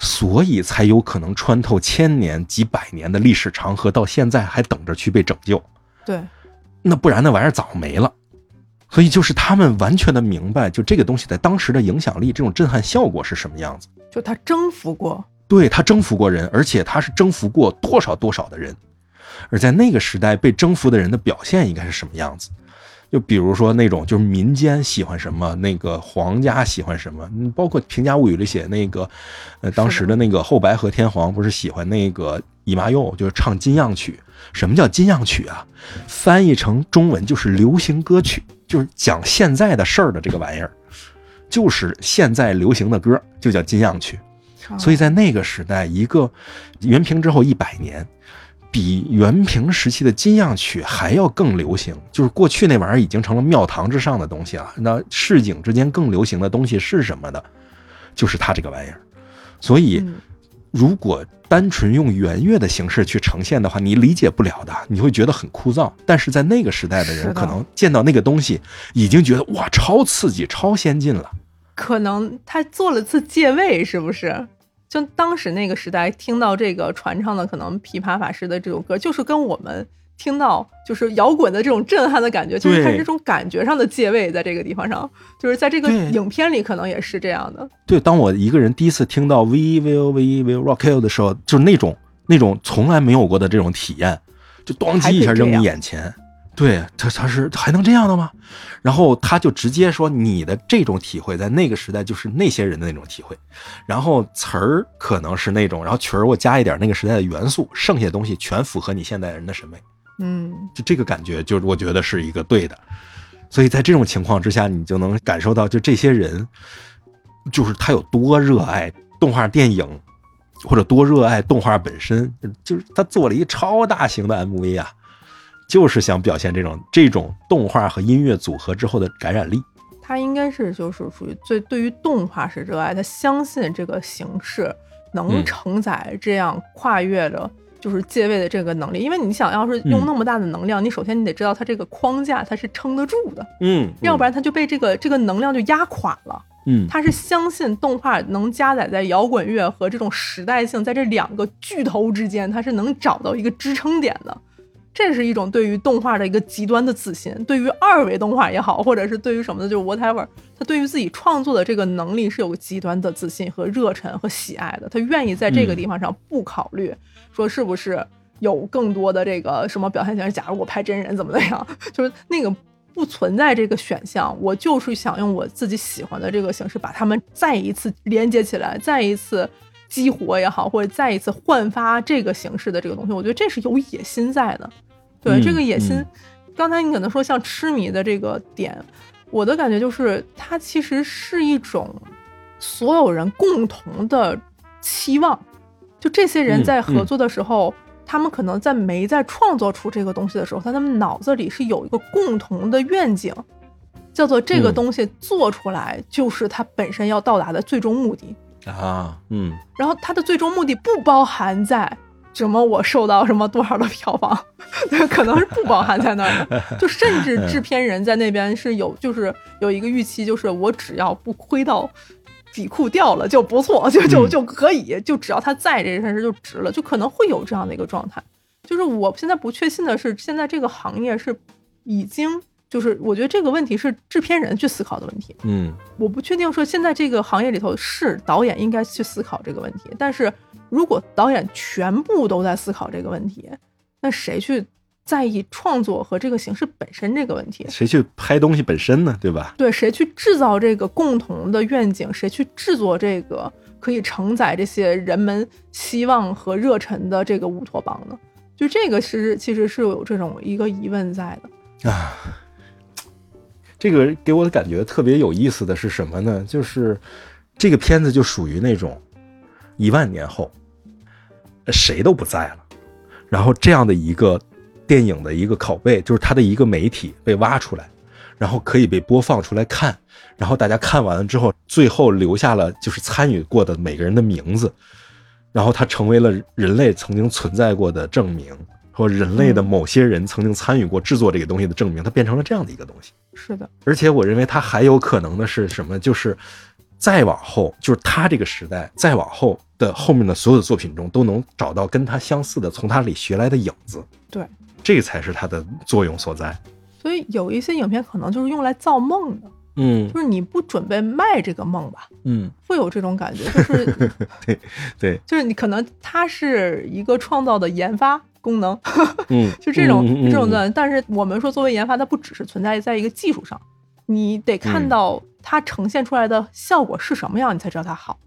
所以才有可能穿透千年、几百年的历史长河，到现在还等着去被拯救。对，那不然那玩意儿早没了。所以就是他们完全的明白，就这个东西在当时的影响力、这种震撼效果是什么样子。就他征服过，对他征服过人，而且他是征服过多少多少的人，而在那个时代被征服的人的表现应该是什么样子？就比如说那种就是民间喜欢什么，那个皇家喜欢什么，嗯包括《平家物语》里写那个，呃，当时的那个后白河天皇不是喜欢那个姨妈佑，就是唱金样曲。什么叫金样曲啊？翻译成中文就是流行歌曲，就是讲现在的事儿的这个玩意儿，就是现在流行的歌，就叫金样曲。所以在那个时代，一个元平之后一百年，比元平时期的金样曲还要更流行。就是过去那玩意儿已经成了庙堂之上的东西了。那市井之间更流行的东西是什么呢？就是它这个玩意儿。所以，嗯如果单纯用圆月的形式去呈现的话，你理解不了的，你会觉得很枯燥。但是在那个时代的人，可能见到那个东西，已经觉得哇，超刺激、超先进了。可能他做了次借位，是不是？就当时那个时代听到这个传唱的可能琵琶法师的这首歌，就是跟我们听到就是摇滚的这种震撼的感觉，就是它对这种感觉上的借位，在这个地方上，就是在这个影片里可能也是这样的。对，当我一个人第一次听到 We Will Rock You 的时候，就是那种那种从来没有过的这种体验，就咣叽一下扔你眼前。对他他是还能这样的吗？然后他就直接说你的这种体会在那个时代就是那些人的那种体会，然后词儿可能是那种，然后曲儿我加一点那个时代的元素，剩下的东西全符合你现代人的审美。嗯，就这个感觉，就是我觉得是一个对的。所以在这种情况之下，你就能感受到，就这些人，就是他有多热爱动画电影，或者多热爱动画本身，就是他做了一超大型的 MV 啊，就是想表现这种这种动画和音乐组合之后的感染力。他应该是就是属于最对于动画是热爱，他相信这个形式能嗯承载这样跨越的，就是借位的这个能力。因为你想要是用嗯那么大的能量，你首先你得知道它这个框架它是撑得住的，嗯，要不然它就被这个这个能量就压垮了。嗯，他是相信动画能加载在摇滚乐和这种时代性在这两个巨头之间，它是能找到一个支撑点的。这是一种对于动画的一个极端的自信，对于二维动画也好，或者是对于什么的，就是 whatever，他对于自己创作的这个能力是有极端的自信和热忱和喜爱的。他愿意在这个地方上不考虑说是不是有更多的这个什么表现形式。假如我拍真人怎么怎么样，就是那个不存在这个选项，我就是想用我自己喜欢的这个形式把它们再一次连接起来，再一次激活也好，或者再一次焕发这个形式的这个东西，我觉得这是有野心在的。对、嗯这个野心嗯，刚才你可能说像痴迷的这个点，我的感觉就是它其实是一种所有人共同的期望。就这些人在合作的时候，他们可能在没在创作出这个东西的时候，他们脑子里是有一个共同的愿景，叫做这个嗯东西做出来就是它本身要到达的最终目的。啊，嗯然后它的最终目的不包含在什么我受到什么多少的票房，对，可能是不包含在那儿的。就甚至制片人在那边是有，就是有一个预期，就是我只要不亏到底裤掉了就不错，就就嗯就可以，就只要他在这件事就值了，就可能会有这样的一个状态。就是我现在不确信的是，现在这个行业是已经。就是我觉得这个问题是制片人去思考的问题，嗯我不确定说现在这个行业里头是导演应该去思考这个问题，但是如果导演全部都在思考这个问题，那谁去在意创作和这个形式本身这个问题？谁去拍东西本身呢？对吧？对，谁去制造这个共同的愿景？谁去制作这个可以承载这些人们希望和热忱的这个乌托邦呢？就这个是其实是有这种一个疑问在的。啊，这个给我的感觉特别有意思的是什么呢？就是这个片子就属于那种一万年后谁都不在了，然后这样的一个电影的一个拷贝，就是它的一个媒体被挖出来，然后可以被播放出来看，然后大家看完了之后，最后留下了就是参与过的每个人的名字，然后它成为了人类曾经存在过的证明。或人类的某些人曾经参与过制作这个东西的证明，它变成了这样的一个东西。是的，而且我认为它还有可能的是什么？就是再往后，就是他这个时代再往后的后面的所有的作品中，都能找到跟他相似的，从他里学来的影子。对，这才是它的作用所在。所以有一些影片可能就是用来造梦的，嗯就是你不准备卖这个梦吧，嗯，会有这种感觉，就是 对对，就是你可能它是一个创造的研发功能，嗯，就这种、这种的。但是我们说作为研发，它不只是存在在一个技术上，你得看到它呈现出来的效果是什么样，你才知道它好，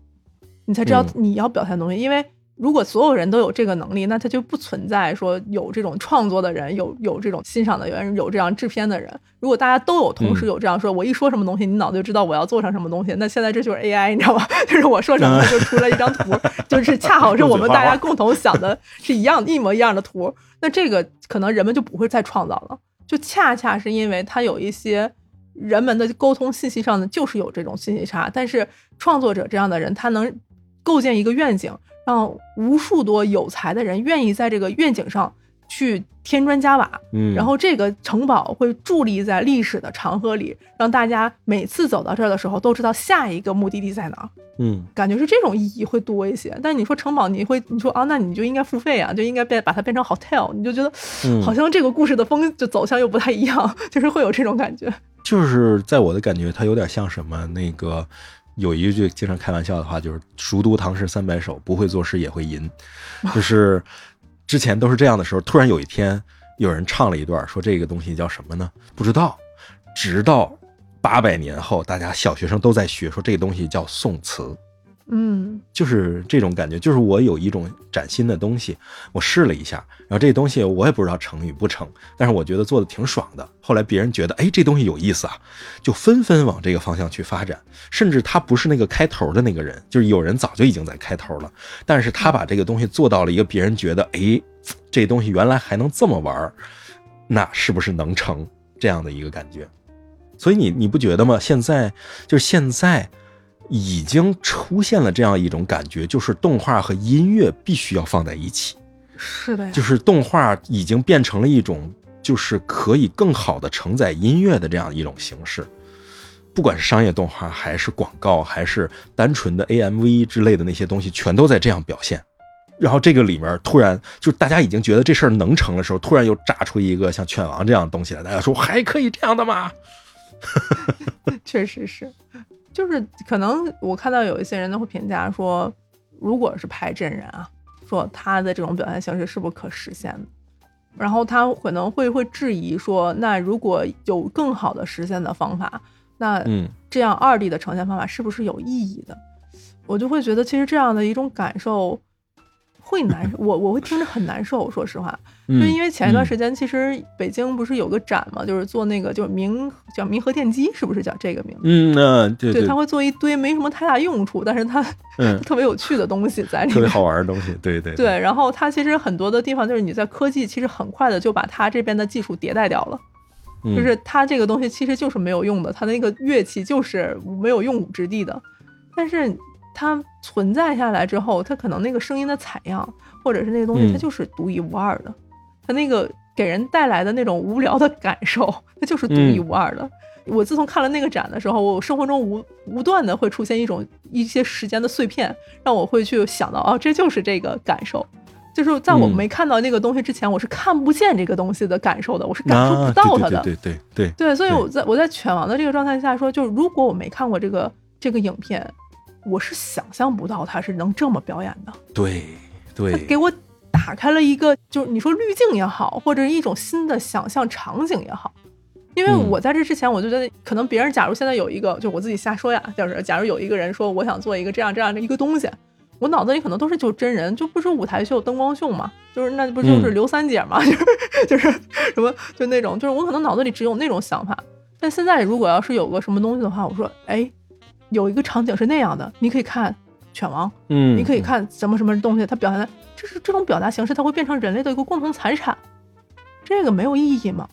你才知道嗯你要表现的东西。因为如果所有人都有这个能力，那他就不存在说有这种创作的人，有有这种欣赏的人，有这样制片的人。如果大家都有同时嗯有这样说，我一说什么东西，你脑子就知道我要做成什么东西。那现在这就是 AI，你知道吗？就是我说什么就出来一张图，就是恰好是我们大家共同想的是一样一模一样的图。那这个可能人们就不会再创造了，就恰恰是因为它有一些人们的沟通信息上呢，就是有这种信息差。但是创作者这样的人，他能构建一个愿景，让无数多有才的人愿意在这个愿景上去添砖加瓦，嗯，然后这个城堡会伫立在历史的长河里，让大家每次走到这儿的时候都知道下一个目的地在哪儿。嗯感觉是这种意义会多一些。但你说城堡，你会你说啊，那你就应该付费啊，就应该变把它变成 hotel，你就觉得嗯好像这个故事的风就走向又不太一样，就是会有这种感觉。就是在我的感觉，它有点像什么？那个有一句经常开玩笑的话，就是“熟读唐诗三百首，不会作诗也会吟”。就是之前都是这样的时候，突然有一天有人唱了一段，说这个东西叫什么呢？不知道。直到八百年后，大家小学生都在学，说这个东西叫宋词。嗯就是这种感觉，就是我有一种崭新的东西，我试了一下，然后这东西我也不知道成与不成，但是我觉得做的挺爽的。后来别人觉得，哎，这东西有意思啊，就纷纷往这个方向去发展。甚至他不是那个开头的那个人，就是有人早就已经在开头了，但是他把这个东西做到了一个别人觉得，哎，这东西原来还能这么玩，那是不是能成这样的一个感觉？所以你你不觉得吗？现在就是现在。已经出现了这样一种感觉，就是动画和音乐必须要放在一起，是的呀，就是动画已经变成了一种，就是可以更好的承载音乐的这样一种形式。不管是商业动画，还是广告，还是单纯的 AMV 之类的那些东西，全都在这样表现。然后这个里面突然就大家已经觉得这事儿能成的时候，突然又炸出一个像犬王这样的东西来，大家说还可以这样的吗？确实是，就是可能我看到有一些人都会评价说，如果是拍真人啊，说他的这种表现形式是不是可实现的？然后他可能会会质疑说，那如果有更好的实现的方法，那嗯这样二 D 的呈现方法是不是有意义的？我就会觉得，其实这样的一种感受会难，我我会听着很难受。说实话，就嗯，因为前一段时间，其实北京不是有个展嘛，就是做那个就是明叫明和电机，是不是叫这个名字？嗯那对对，他会做一堆没什么太大用处，但是它嗯 特别有趣的东西在里面特别面。好玩的东西，对 对对，然后它其实很多的地方就是你在科技其实很快的就把它这边的技术迭代掉了，嗯就是它这个东西其实就是没有用的，它那个乐器就是没有用武之地的，但是它存在下来之后，它可能那个声音的采样或者是那个东西，嗯它就是独一无二的，它那个给人带来的那种无聊的感受，它就是独一无二的。我自从看了那个展的时候，我生活中无无断的会出现一种一些时间的碎片，让我会去想到，哦，这就是这个感受。就是在我嗯没看到那个东西之前，我是看不见这个东西的感受的，我是感受啊不到它的。对对对对对对，所以我在我在犬王的这个状态下说，就是如果我没看过这个这个影片，我是想象不到他是能这么表演的。对对对，他给我打开了一个，就是你说滤镜也好，或者一种新的想象场景也好。因为嗯我在这之前，我就觉得可能别人假如现在有一个，就我自己瞎说呀，就是假如有一个人说我想做一个这样这样的一个东西，我脑子里可能都是就真人，就不是舞台秀、灯光秀嘛，就是那不就是嗯刘三姐嘛，就是就是什么就那种，就是我可能脑子里只有那种想法。但现在如果要是有个什么东西的话，我说哎，有一个场景是那样的，你可以看犬王，嗯，你可以看什么什么东西，它表现的这是这种表达形式，它会变成人类的一个共同财产，这个没有意义吗？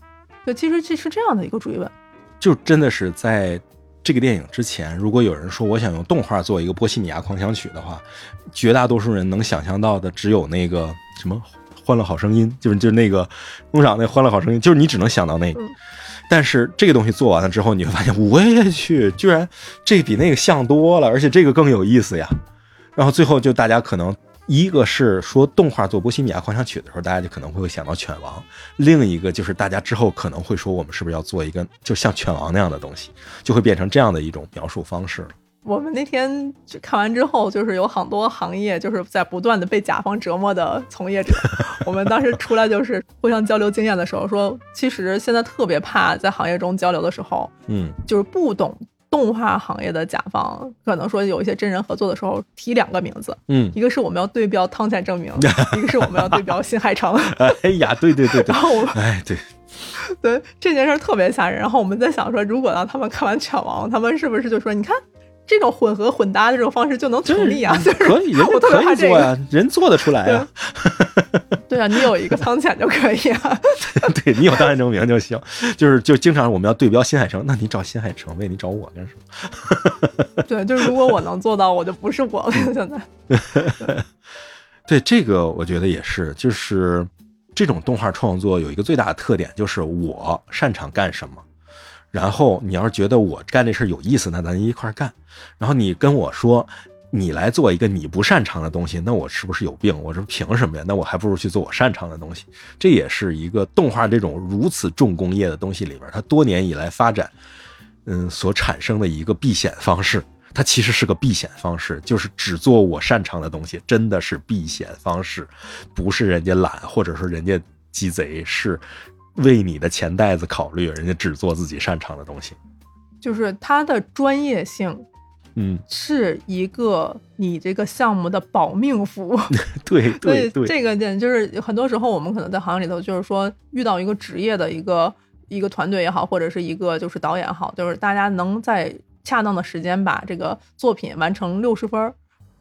对，其实这是这样的一个追问。就真的是在这个电影之前，如果有人说我想用动画做一个《波西米亚狂想曲》的话，绝大多数人能想象到的只有那个什么《欢乐好声音》，就是就是那个工厂那《欢乐好声音》，就是你只能想到那个。嗯但是这个东西做完了之后，你会发现，我也去，居然这比那个像多了，而且这个更有意思呀。然后最后就大家可能一个是说动画做《波西米亚狂想曲》的时候，大家就可能会想到犬王；另一个就是大家之后可能会说，我们是不是要做一个就像犬王那样的东西，就会变成这样的一种描述方式。我们那天就看完之后，就是有很多行业就是在不断的被甲方折磨的从业者。我们当时出来就是互相交流经验的时候说，其实现在特别怕在行业中交流的时候，嗯就是不懂动画行业的甲方，可能说有一些真人合作的时候提两个名字，嗯，一个是我们要对标汤浅证明，一个是我们要对标新海诚。哎呀，对对对对然，后我们哎对，对这件事儿特别吓人。然后我们在想说，如果让他们看完《犬王》，他们是不是就说，你看这种混合混搭的这种方式就能成立啊？就是可以，人我家可特别怕这个。以做呀，人做得出来呀。对啊，你有一个汤浅就可以啊。对你有当然证明就行，就是就经常我们要对标新海诚，那你找新海诚呗，你找我干什么？对，就是如果我能做到，我就不是我了。现在，对这个我觉得也是，就是这种动画创作有一个最大的特点，就是我擅长干什么。然后你要是觉得我干这事儿有意思，那咱一块儿干。然后你跟我说你来做一个你不擅长的东西，那我是不是有病？我说凭什么呀？那我还不如去做我擅长的东西。这也是一个动画这种如此重工业的东西里边，它多年以来发展，嗯，所产生的一个避险方式。它其实是个避险方式，就是只做我擅长的东西，真的是避险方式，不是人家懒，或者说人家鸡贼，是为你的钱袋子考虑，人家只做自己擅长的东西。就是他的专业性嗯，是一个你这个项目的保命符。对对对，这个点就是很多时候我们可能在行业里头，就是说遇到一个职业的一个一个团队也好，或者是一个就是导演也好，就是大家能在恰当的时间把这个作品完成六十分儿。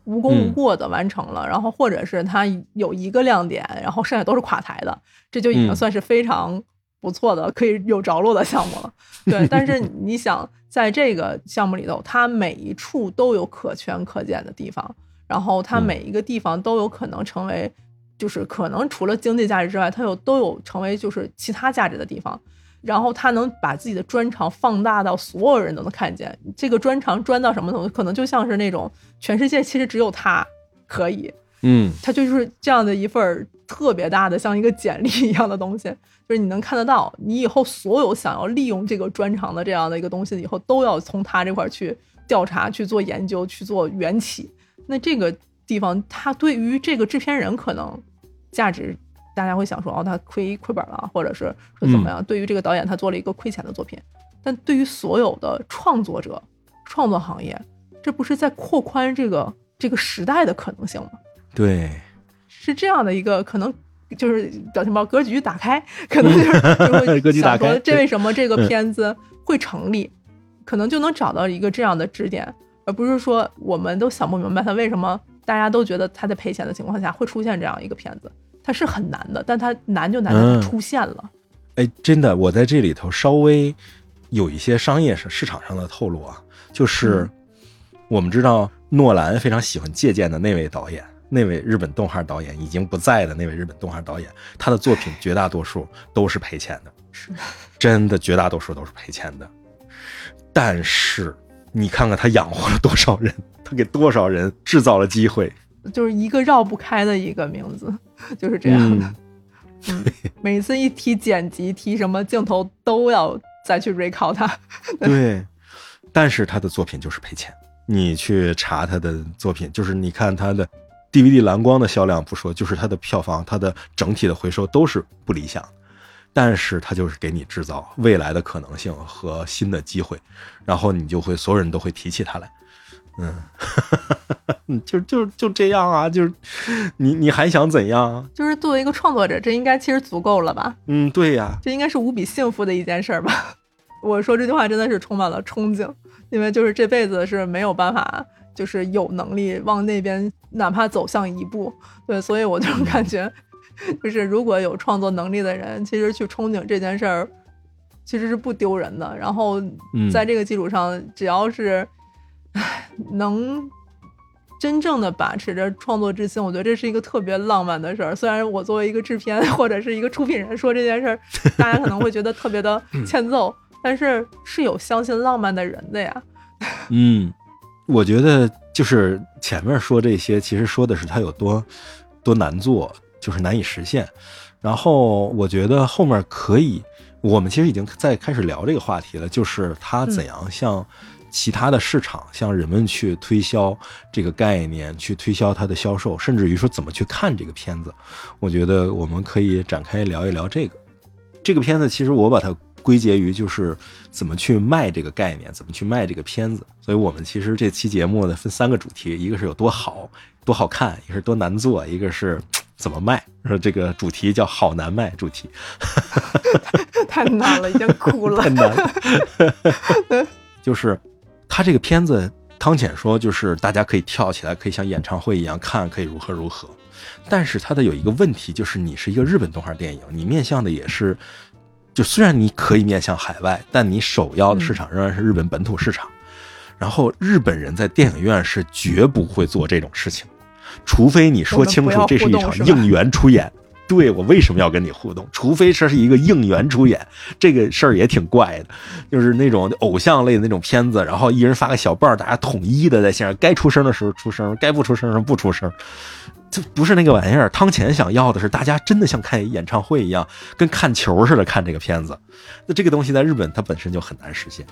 无功无嗯过的完成了，然后或者是它有一个亮点，然后剩下都是垮台的，这就已经嗯算是非常不错的，可以有着落的项目了。对，但是你想，在这个项目里头，它每一处都有可圈可点的地方，然后它嗯每一个地方都有可能成为，就是可能除了经济价值之外，它有都有成为就是其他价值的地方。然后他能把自己的专长放大到所有人都能看见，这个专长专到什么程度？可能就像是那种全世界其实只有他可以，嗯他就是这样的一份特别大的，像一个简历一样的东西，就是你能看得到，你以后所有想要利用这个专长的这样的一个东西，以后都要从他这块儿去调查、去做研究、去做缘起。那这个地方，他对于这个制片人可能价值，大家会想说，哦，他亏亏本了，或者是说怎么样？对于这个导演，他做了一个亏钱的作品，但对于所有的创作者、创作行业，这不是在扩宽这个这个时代的可能性吗？对，是这样的一个可能，就是表情包格局打开，可能就是 格局打开这为什么这个片子会成立，可能就能找到一个这样的支点，而不是说我们都想不明白他为什么大家都觉得他在赔钱的情况下会出现这样一个片子，它是很难的，但它难就难在出现了。哎，真的，我在这里头稍微有一些商业上市场上的透露啊，就是我们知道诺兰非常喜欢借鉴的那位导演，那位日本动画导演已经不在的那位日本动画导演，他的作品绝大多数都是赔钱的，是。真的绝大多数都是赔钱的。但是你看看他养活了多少人，他给多少人制造了机会，就是一个绕不开的一个名字，就是这样的。嗯 嗯，每次一提剪辑，提什么镜头，都要再去 recall 他。对，但是他的作品就是赔钱。你去查他的作品，就是你看他的 DVD 蓝光的销量不说，就是他的票房、他的整体的回收都是不理想。但是他就是给你制造未来的可能性和新的机会，然后你就会所有人都会提起他来。嗯，就就就这样啊，就是你你还想怎样啊？就是作为一个创作者，这应该其实足够了吧？嗯，对呀，这应该是无比幸福的一件事儿吧？我说这句话真的是充满了憧憬，因为就是这辈子是没有办法，就是有能力往那边哪怕走向一步。对，所以我就感觉，就是如果有创作能力的人，其实去憧憬这件事儿，其实是不丢人的。然后嗯在这个基础上，只要是唉 能真正的把持着创作之心，我觉得这是一个特别浪漫的事儿。虽然我作为一个制片或者是一个出品人说这件事儿，大家可能会觉得特别的 欠揍，但是是有相信浪漫的人的呀。嗯，我觉得就是前面说这些，其实说的是他有多多难做，就是难以实现。然后我觉得后面可以，我们其实已经在开始聊这个话题了，就是他怎样向其他的市场，向人们去推销这个概念，去推销它的销售，甚至于说怎么去看这个片子。我觉得我们可以展开聊一聊这个。这个片子其实我把它归结于就是怎么去卖这个概念，怎么去卖这个片子。所以我们其实这期节目呢分三个主题，一个是有多好、多好看，一个是多难做，一个是怎么卖。说这个主题叫好难卖主题，太难了，已经哭了 太。难了。就是他这个片子，汤浅说就是大家可以跳起来，可以像演唱会一样看，可以如何如何。但是它的有一个问题，就是你是一个日本动画电影，你面向的也是，就虽然你可以面向海外，但你首要的市场仍然是日本本土市场。然后日本人在电影院是绝不会做这种事情，除非你说清楚这是一场应援出演。对我为什么要跟你互动？除非这是一个应援出演，这个事儿也挺怪的，就是那种偶像类的那种片子，然后一人发个小棒，大家统一的在线上，该出声的时候出声，该不出声的时候不出声，这不是那个玩意儿。汤浅想要的是大家真的像看演唱会一样，跟看球似的看这个片子。那这个东西在日本它本身就很难实现。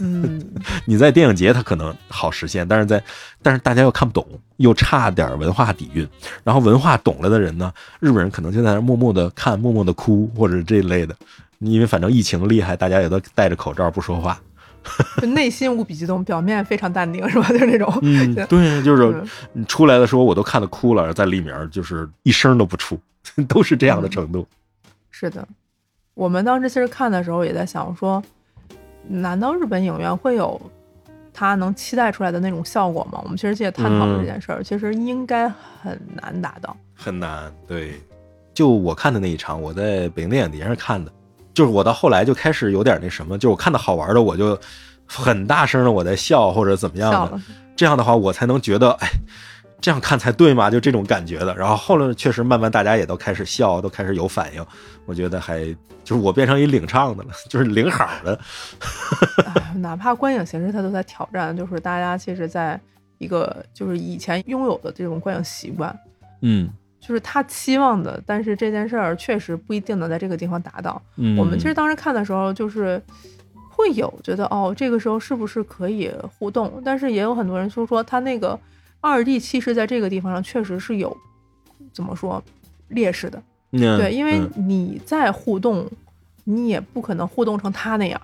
嗯，你在电影节它可能好实现，但是在但是大家又看不懂，又差点文化底蕴。然后文化懂了的人呢，日本人可能就在那儿默默的看，默默的哭或者这一类的。因为反正疫情厉害，大家也都戴着口罩不说话。就内心无比激动，表面非常淡定，是吧？就是那种，嗯，对，就是嗯你出来的时候我都看得哭了，在里面就是一声都不出，都是这样的程度。是的，我们当时其实看的时候也在想说，难道日本影院会有他能期待出来的那种效果吗？我们其实也探讨了这件事儿，其实应该很难达到。很难，对。就我看的那一场，我在北京电影节上看的，就是我到后来就开始有点那什么，就是我看到好玩的，我就很大声的我在笑或者怎么样的，这样的话我才能觉得，哎，这样看才对嘛，就这种感觉的。然后后来确实慢慢大家也都开始笑，都开始有反应，我觉得还就是我变成一领唱的了，就是领好的，哎 哪怕观影形式它都在挑战，就是大家其实在一个就是以前拥有的这种观影习惯，嗯就是他期望的，但是这件事儿确实不一定能在这个地方达到。嗯，我们其实当时看的时候，就是会有觉得哦，这个时候是不是可以互动？但是也有很多人就说，他那个二 D 其实在这个地方上确实是有怎么说劣势的。嗯对，因为嗯你在互动，你也不可能互动成他那样，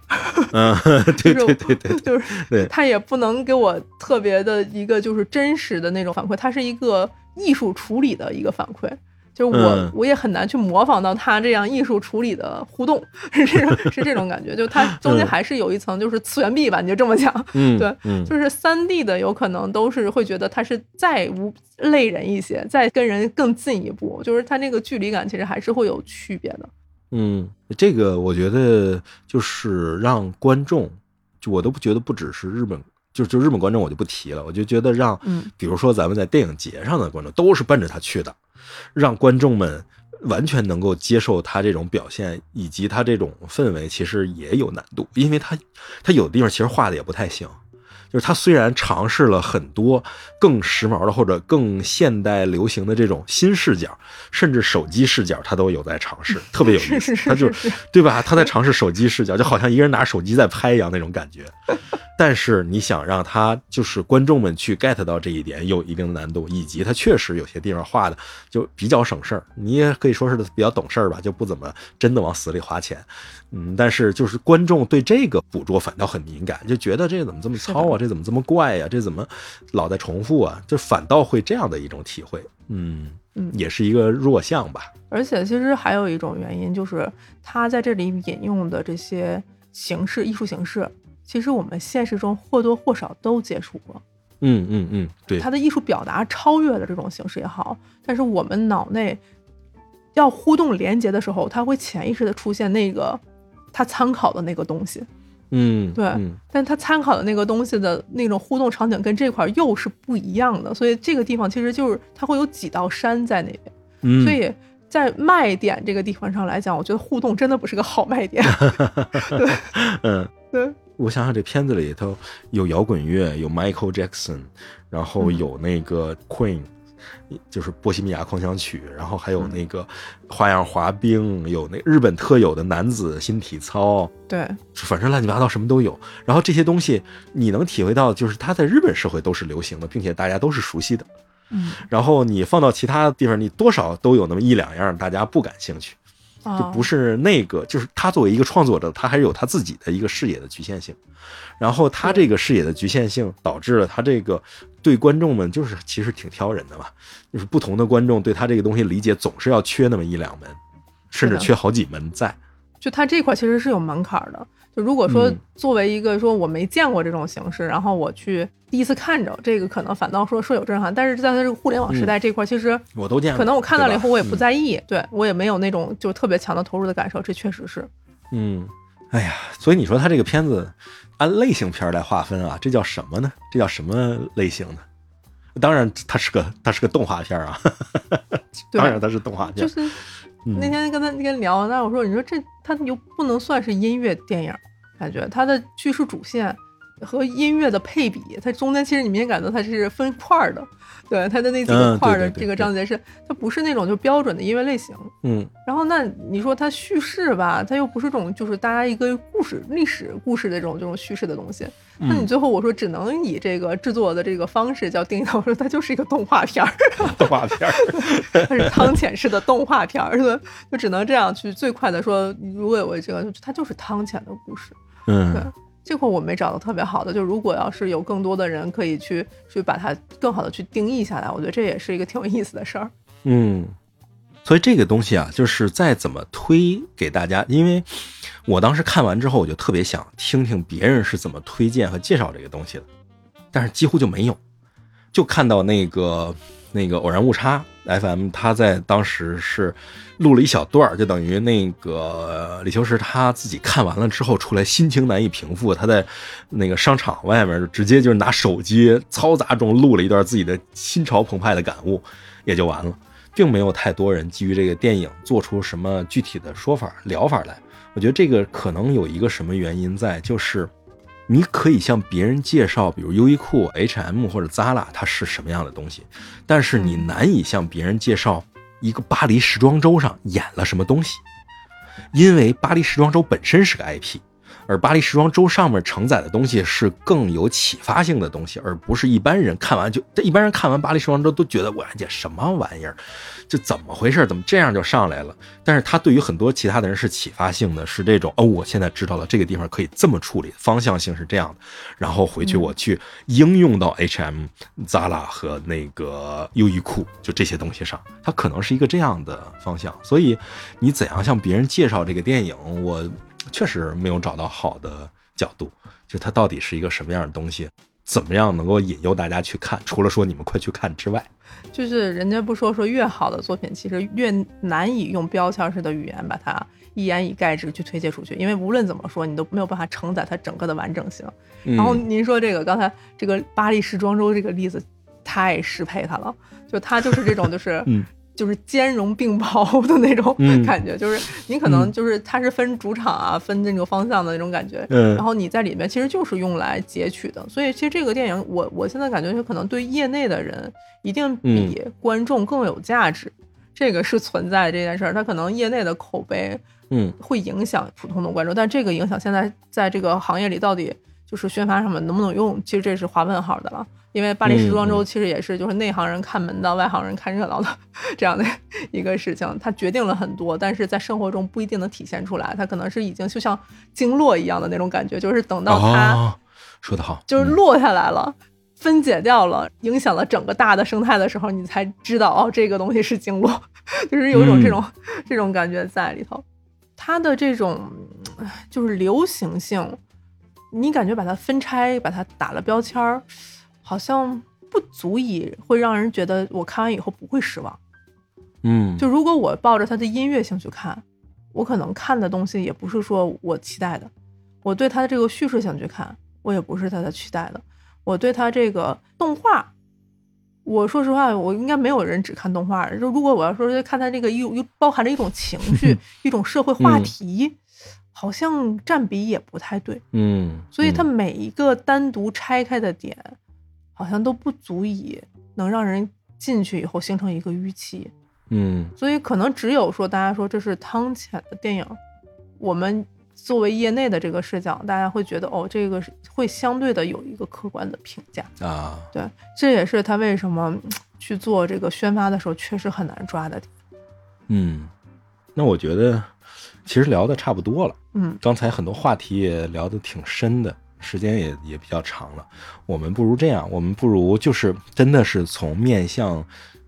嗯，对就是对对对，就是他也不能给我特别的一个就是真实的那种反馈，它是一个艺术处理的一个反馈。就是我，嗯我也很难去模仿到他这样艺术处理的互动，是这种是这种感觉。就它中间嗯还是有一层就是次元壁吧，你就这么讲。嗯对嗯就是三 D 的有可能都是会觉得它是再无类人一些，再跟人更近一步，就是它那个距离感其实还是会有区别的。嗯，这个我觉得就是让观众，就我都不觉得不只是日本，就就日本观众我就不提了，我就觉得让，嗯比如说咱们在电影节上的观众都是奔着他去的，让观众们完全能够接受他这种表现以及他这种氛围，其实也有难度，因为他他有的地方其实画的也不太行。就是他虽然尝试了很多更时髦的或者更现代流行的这种新视角，甚至手机视角，他都有在尝试，特别有意思。他就对吧？他在尝试手机视角，就好像一个人拿手机在拍一样那种感觉。但是你想让他就是观众们去 get 到这一点，有一定的难度，以及他确实有些地方画的就比较省事儿，你也可以说是比较懂事儿吧，就不怎么真的往死里花钱。嗯，但是就是观众对这个捕捉反倒很敏感，就觉得这怎么这么糙啊，这怎么这么怪呀、这怎么老在重复啊？就反倒会这样的一种体会。嗯嗯也是一个弱项吧。而且其实还有一种原因，就是他在这里引用的这些形式、艺术形式，其实我们现实中或多或少都接触过。嗯嗯嗯，对，他的艺术表达超越了这种形式也好，但是我们脑内要互动连接的时候，他会潜意识的出现那个他参考的那个东西，嗯对嗯但他参考的那个东西的那种互动场景跟这块儿又是不一样的，所以这个地方其实就是它会有几道山在那边，嗯，所以在卖点这个地方上来讲，我觉得互动真的不是个好卖点。嗯。对，我想想，这片子里头有摇滚乐，有 Michael Jackson，然后嗯有那个 Queen，、就是波西米亚狂想曲，然后还有嗯那个花样滑冰，有那日本特有的男子新体操，对，反正乱七八糟什么都有。然后这些东西你能体会到，就是它在日本社会都是流行的，并且大家都是熟悉的。嗯，然后你放到其他地方，你多少都有那么一两样大家不感兴趣。就啊不是那个，就是他作为一个创作者，他还是有他自己的一个视野的局限性，然后他这个视野的局限性导致了他这个对观众们就是其实挺挑人的嘛，就是不同的观众对他这个东西理解总是要缺那么一两门，甚至缺好几门在。就他这块其实是有门槛儿的。就如果说嗯作为一个说我没见过这种形式，然后我去第一次看着这个，可能反倒说说有震撼。但是在它这个互联网时代这块，其实我都见过，可能我看到了以后，我也不在。在意，对我也没有那种就特别强的投入的感受。这确实是，嗯，哎呀，所以你说他这个片子按类型片儿来划分啊，这叫什么呢？这叫什么类型呢？当然，它是个它是个动画片儿啊，对当然它是动画片儿。就是嗯那天跟他那天聊，那我说你说这他又不能算是音乐电影，感觉他的叙事主线和音乐的配比，它中间其实你明显感到它是分块儿的，对它的那几嗯个块儿的这个章节是，它不是那种就标准的音乐类型。嗯。然后那你说它叙事吧，它又不是这种就是大家一个故事、历史故事的这种这种叙事的东西。那你最后我说只能以这个制作的这个方式叫定义它，我说它就是一个动画片儿，动画片儿，它是汤浅式的动画片儿，对，就只能这样去最快的说，如果有这个，它就是汤浅的故事。对。嗯，这块我没找到特别好的，就如果要是有更多的人可以去去把它更好的去定义下来，我觉得这也是一个挺有意思的事儿。嗯，所以这个东西啊，就是再怎么推给大家，因为我当时看完之后，我就特别想听听别人是怎么推荐和介绍这个东西的，但是几乎就没有，就看到那个那个偶然误差 FM，他在当时是录了一小段儿，就等于那个李秋实他自己看完了之后出来，心情难以平复，他在那个商场外面就直接就是拿手机嘈杂中录了一段自己的心潮澎湃的感悟，也就完了。并没有太多人基于这个电影做出什么具体的说法疗法来。我觉得这个可能有一个什么原因在，就是你可以向别人介绍，比如优衣库、H&M 或者 Zara 它是什么样的东西，但是你难以向别人介绍一个巴黎时装周上演了什么东西，因为巴黎时装周本身是个 IP。而巴黎时装周上面承载的东西是更有启发性的东西，而不是一般人看完就，这一般人看完巴黎时装周都觉得我这什么玩意儿，这怎么回事？怎么这样就上来了？但是他对于很多其他的人是启发性的，是这种哦，我现在知道了这个地方可以这么处理，方向性是这样的，然后回去我去应用到 H&M、Zara 和那个优衣库就这些东西上，它可能是一个这样的方向。所以你怎样向别人介绍这个电影，我。确实没有找到好的角度，就它到底是一个什么样的东西，怎么样能够引诱大家去看？除了说你们快去看之外，就是人家不说说越好的作品，其实越难以用标签式的语言把它一言以概之去推介出去，因为无论怎么说，你都没有办法承载它整个的完整性。然后您说这个刚才这个巴黎时装周这个例子太适配它了，就它就是这种就是。嗯就是兼容并包的那种嗯。感觉，就是你可能就是它是分主场啊，分那个方向的那种感觉，嗯。然后你在里面其实就是用来截取的，所以其实这个电影我我现在感觉就可能对业内的人一定比观众更有价值，这个是存在这件事儿，它可能业内的口碑嗯。会影响普通的观众，但这个影响现在在这个行业里到底就是宣发上面能不能用，其实这是划问号的了。因为巴黎时装周其实也是就是内行人看门道，外行人看热闹的 这样的 一个事情，它决定了很多，但是在生活中不一定能体现出来。它可能是已经就像经络一样的那种感觉，就是等到它哦，说得好，就是落下来了。分解掉了，影响了整个大的生态的时候，你才知道哦，这个东西是经络，就是有一种这种、这种感觉在里头。它的这种唉就是流行性，你感觉把它分拆，把它打了标签儿，好像不足以会让人觉得我看完以后不会失望。嗯，就如果我抱着它的音乐性去看，我可能看的东西也不是说我期待的；我对它的这个叙事性去看，我也不是它的期待的；我对它这个动画，我说实话，我应该没有人只看动画。就如果我要说是看它这个又又包含着一种情绪、一种社会话题，好像占比也不太对。嗯，所以它嗯每一个单独拆开的点，好像都不足以能让人进去以后形成一个预期。嗯所以可能只有说大家说这是汤浅的电影，我们作为业内的这个视角，大家会觉得哦，这个是会相对的有一个客观的评价。啊，对，这也是他为什么嗯去做这个宣发的时候确实很难抓的点。嗯，那我觉得其实聊的差不多了。嗯刚才很多话题也聊得挺深的，时间也也比较长了。我们不如这样，我们不如就是真的是从面向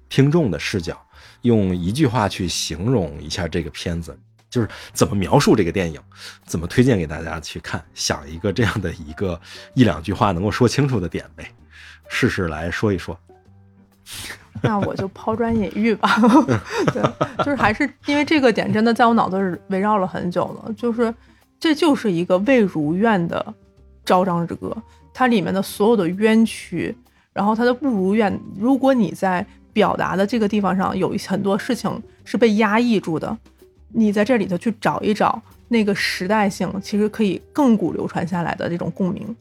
听众的视角，用一句话去形容一下这个片子，就是怎么描述这个电影，怎么推荐给大家去看，想一个这样的一个一两句话能够说清楚的点呗，试试来说一说。那我就抛砖引玉吧。对，就是还是因为这个点真的在我脑子里围绕了很久了，就是这就是一个未如愿的昭彰之歌，它里面的所有的冤屈，然后它的不如愿，如果你在表达的这个地方上有一很多事情是被压抑住的，你在这里头去找一找那个时代性，其实可以亘古流传下来的这种共鸣。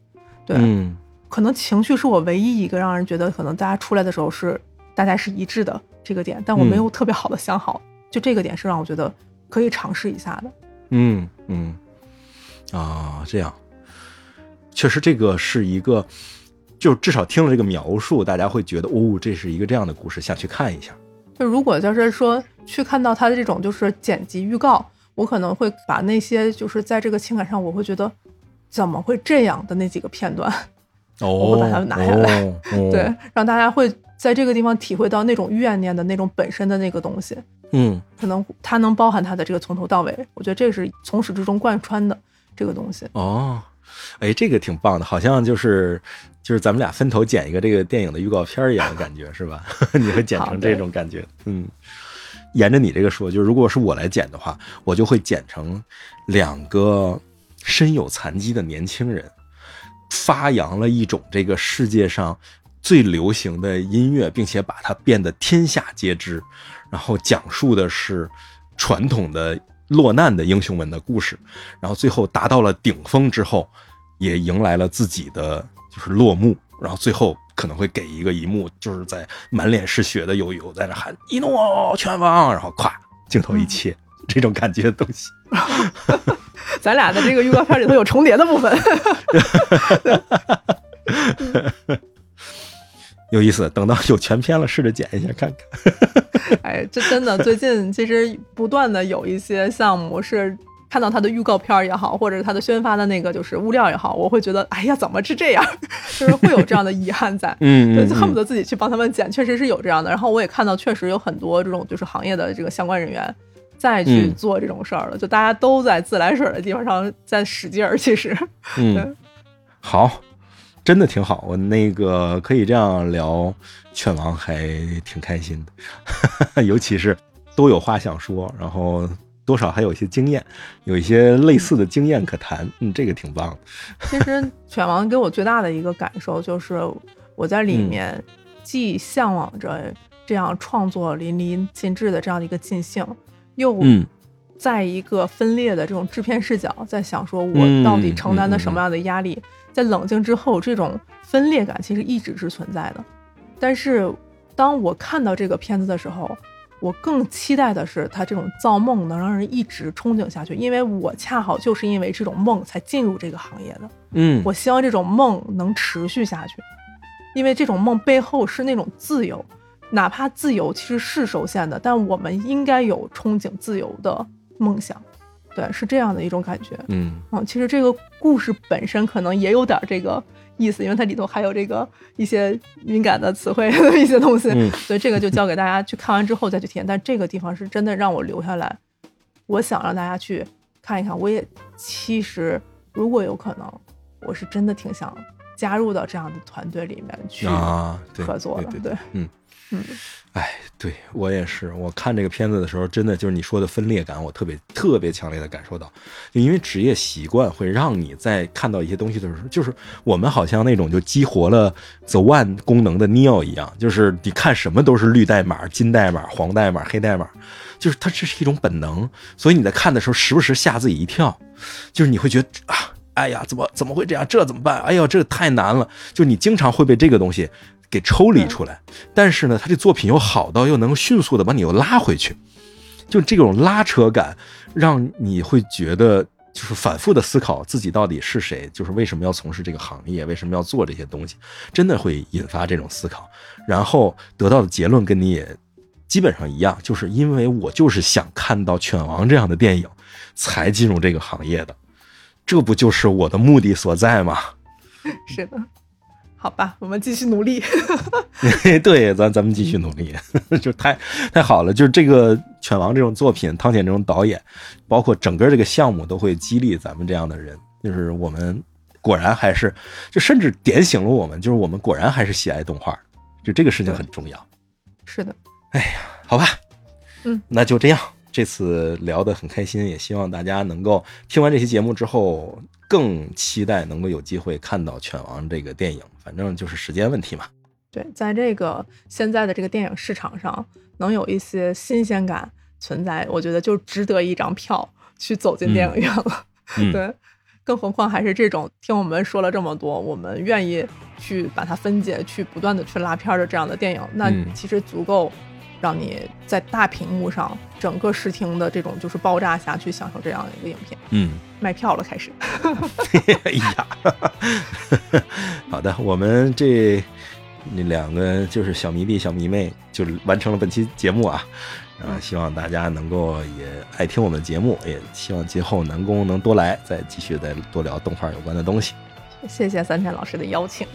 对，嗯可能情绪是我唯一一个让人觉得可能大家出来的时候是大家是一致的这个点，但我没有特别好的想好，就这个点是让我觉得可以尝试一下的。嗯嗯啊，这样，确实这个是一个，就至少听了这个描述，大家会觉得哦，这是一个这样的故事，想去看一下。就如果就是说去看到他的这种就是剪辑预告，我可能会把那些就是在这个情感上我会觉得怎么会这样的那几个片段，哦，我会把它拿下来哦哦 对，让大家会在这个地方体会到那种怨念的那种本身的那个东西，嗯可能它能包含它的这个从头到尾，我觉得这是从始至终贯穿的这个东西。哦，哎，这个挺棒的，好像就是就是咱们俩分头剪一个这个电影的预告片儿一样的感觉，是吧？你会剪成这种感觉，嗯。沿着你这个说，就是如果是我来剪的话，我就会剪成两个身有残疾的年轻人，发扬了一种这个世界上最流行的音乐，并且把它变得天下皆知，然后讲述的是传统的落难的英雄们的故事，然后最后达到了顶峰之后，也迎来了自己的就是落幕，然后最后可能会给一个一幕，就是在满脸是血的友友在那喊“一诺拳王”，然后咵镜头一切，这种感觉的东西。咱俩的这个预告片里头有重叠的部分，有意思，等到有全片了，试着剪一下看看。哎，这真的最近其实不断的有一些项目是看到它的预告片儿也好，或者是它的宣发的那个就是物料也好，我会觉得哎呀，怎么是这样？就是会有这样的遗憾在。嗯对，就恨不得自己去帮他们剪，确实是有这样的。然后我也看到，确实有很多这种就是行业的这个相关人员再去嗯做这种事儿了，就大家都在自来水的地方上在使劲儿。其实，嗯，好，真的挺好。我那个可以这样聊犬王，还挺开心的，尤其是都有话想说，然后多少还有一些经验，有一些类似的经验可谈。嗯，这个挺棒的。其实犬王给我最大的一个感受就是，我在里面既向往着这样创作淋漓尽致的这样的一个尽兴，又嗯在一个分裂的这种制片视角，在想说我嗯到底承担的什么样的压力，在冷静之后，这种分裂感其实一直是存在的。但是当我看到这个片子的时候，我更期待的是他这种造梦能让人一直憧憬下去，因为我恰好就是因为这种梦才进入这个行业的。嗯我希望这种梦能持续下去，因为这种梦背后是那种自由，哪怕自由其实是受限的，但我们应该有憧憬自由的梦想。对，是这样的一种感觉。嗯嗯，其实这个故事本身可能也有点这个意思，因为它里头还有这个一些敏感的词汇 的一些东西，嗯所以这个就交给大家去看完之后再去体验。但这个地方是真的让我留下来，我想让大家去看一看。我也其实如果有可能，我是真的挺想加入到这样的团队里面去合作的。对对，对，嗯。嗯，哎，对我也是，我看这个片子的时候，真的就是你说的分裂感，我特别特别强烈的感受到，就因为职业习惯会让你在看到一些东西的时候，就是我们好像那种就激活了 The One 功能的 Neo 一样，就是你看什么都是绿代码、金代码、黄代码、黑代码，就是它这是一种本能，所以你在看的时候时不时吓自己一跳，就是你会觉得啊，哎呀，怎么怎么会这样？这怎么办？哎呦，这个太难了，就你经常会被这个东西。给抽离出来，但是呢，他这作品又好到又能迅速的把你又拉回去，就这种拉扯感，让你会觉得就是反复的思考自己到底是谁，就是为什么要从事这个行业，为什么要做这些东西，真的会引发这种思考，然后得到的结论跟你也基本上一样，就是因为我就是想看到《犬王》这样的电影，才进入这个行业的，这不就是我的目的所在吗？是的。好吧，我们继续努力。对，咱咱们继续努力，就太太好了。就是这个《犬王》这种作品，汤浅这种导演，包括整个这个项目，都会激励咱们这样的人。就是我们果然还是，就甚至点醒了我们，就是我们果然还是喜爱动画，就这个事情很重要。是的，哎呀好吧，嗯，那就这样。这次聊得很开心，也希望大家能够听完这期节目之后，更期待能够有机会看到《犬王》这个电影。反正就是时间问题嘛。对，在这个现在的这个电影市场上，能有一些新鲜感存在，我觉得就值得一张票去走进电影院了。嗯 对，更何况还是这种听我们说了这么多，我们愿意去把它分解，去不断的去拉片儿的这样的电影，那嗯其实足够让你在大屏幕上整个视听的这种就是爆炸下去享受这样的一个影片。嗯，卖票了，开始。哎呀，好的，我们这那两个就是小迷弟、小迷妹，就是完成了本期节目啊。啊，希望大家能够也爱听我们的节目，也希望今后南宫能多来，再继续再多聊动画有关的东西。谢谢三田老师的邀请，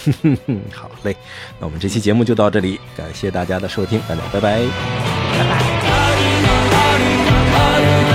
好嘞，那我们这期节目就到这里，感谢大家的收听，大家拜拜，拜拜。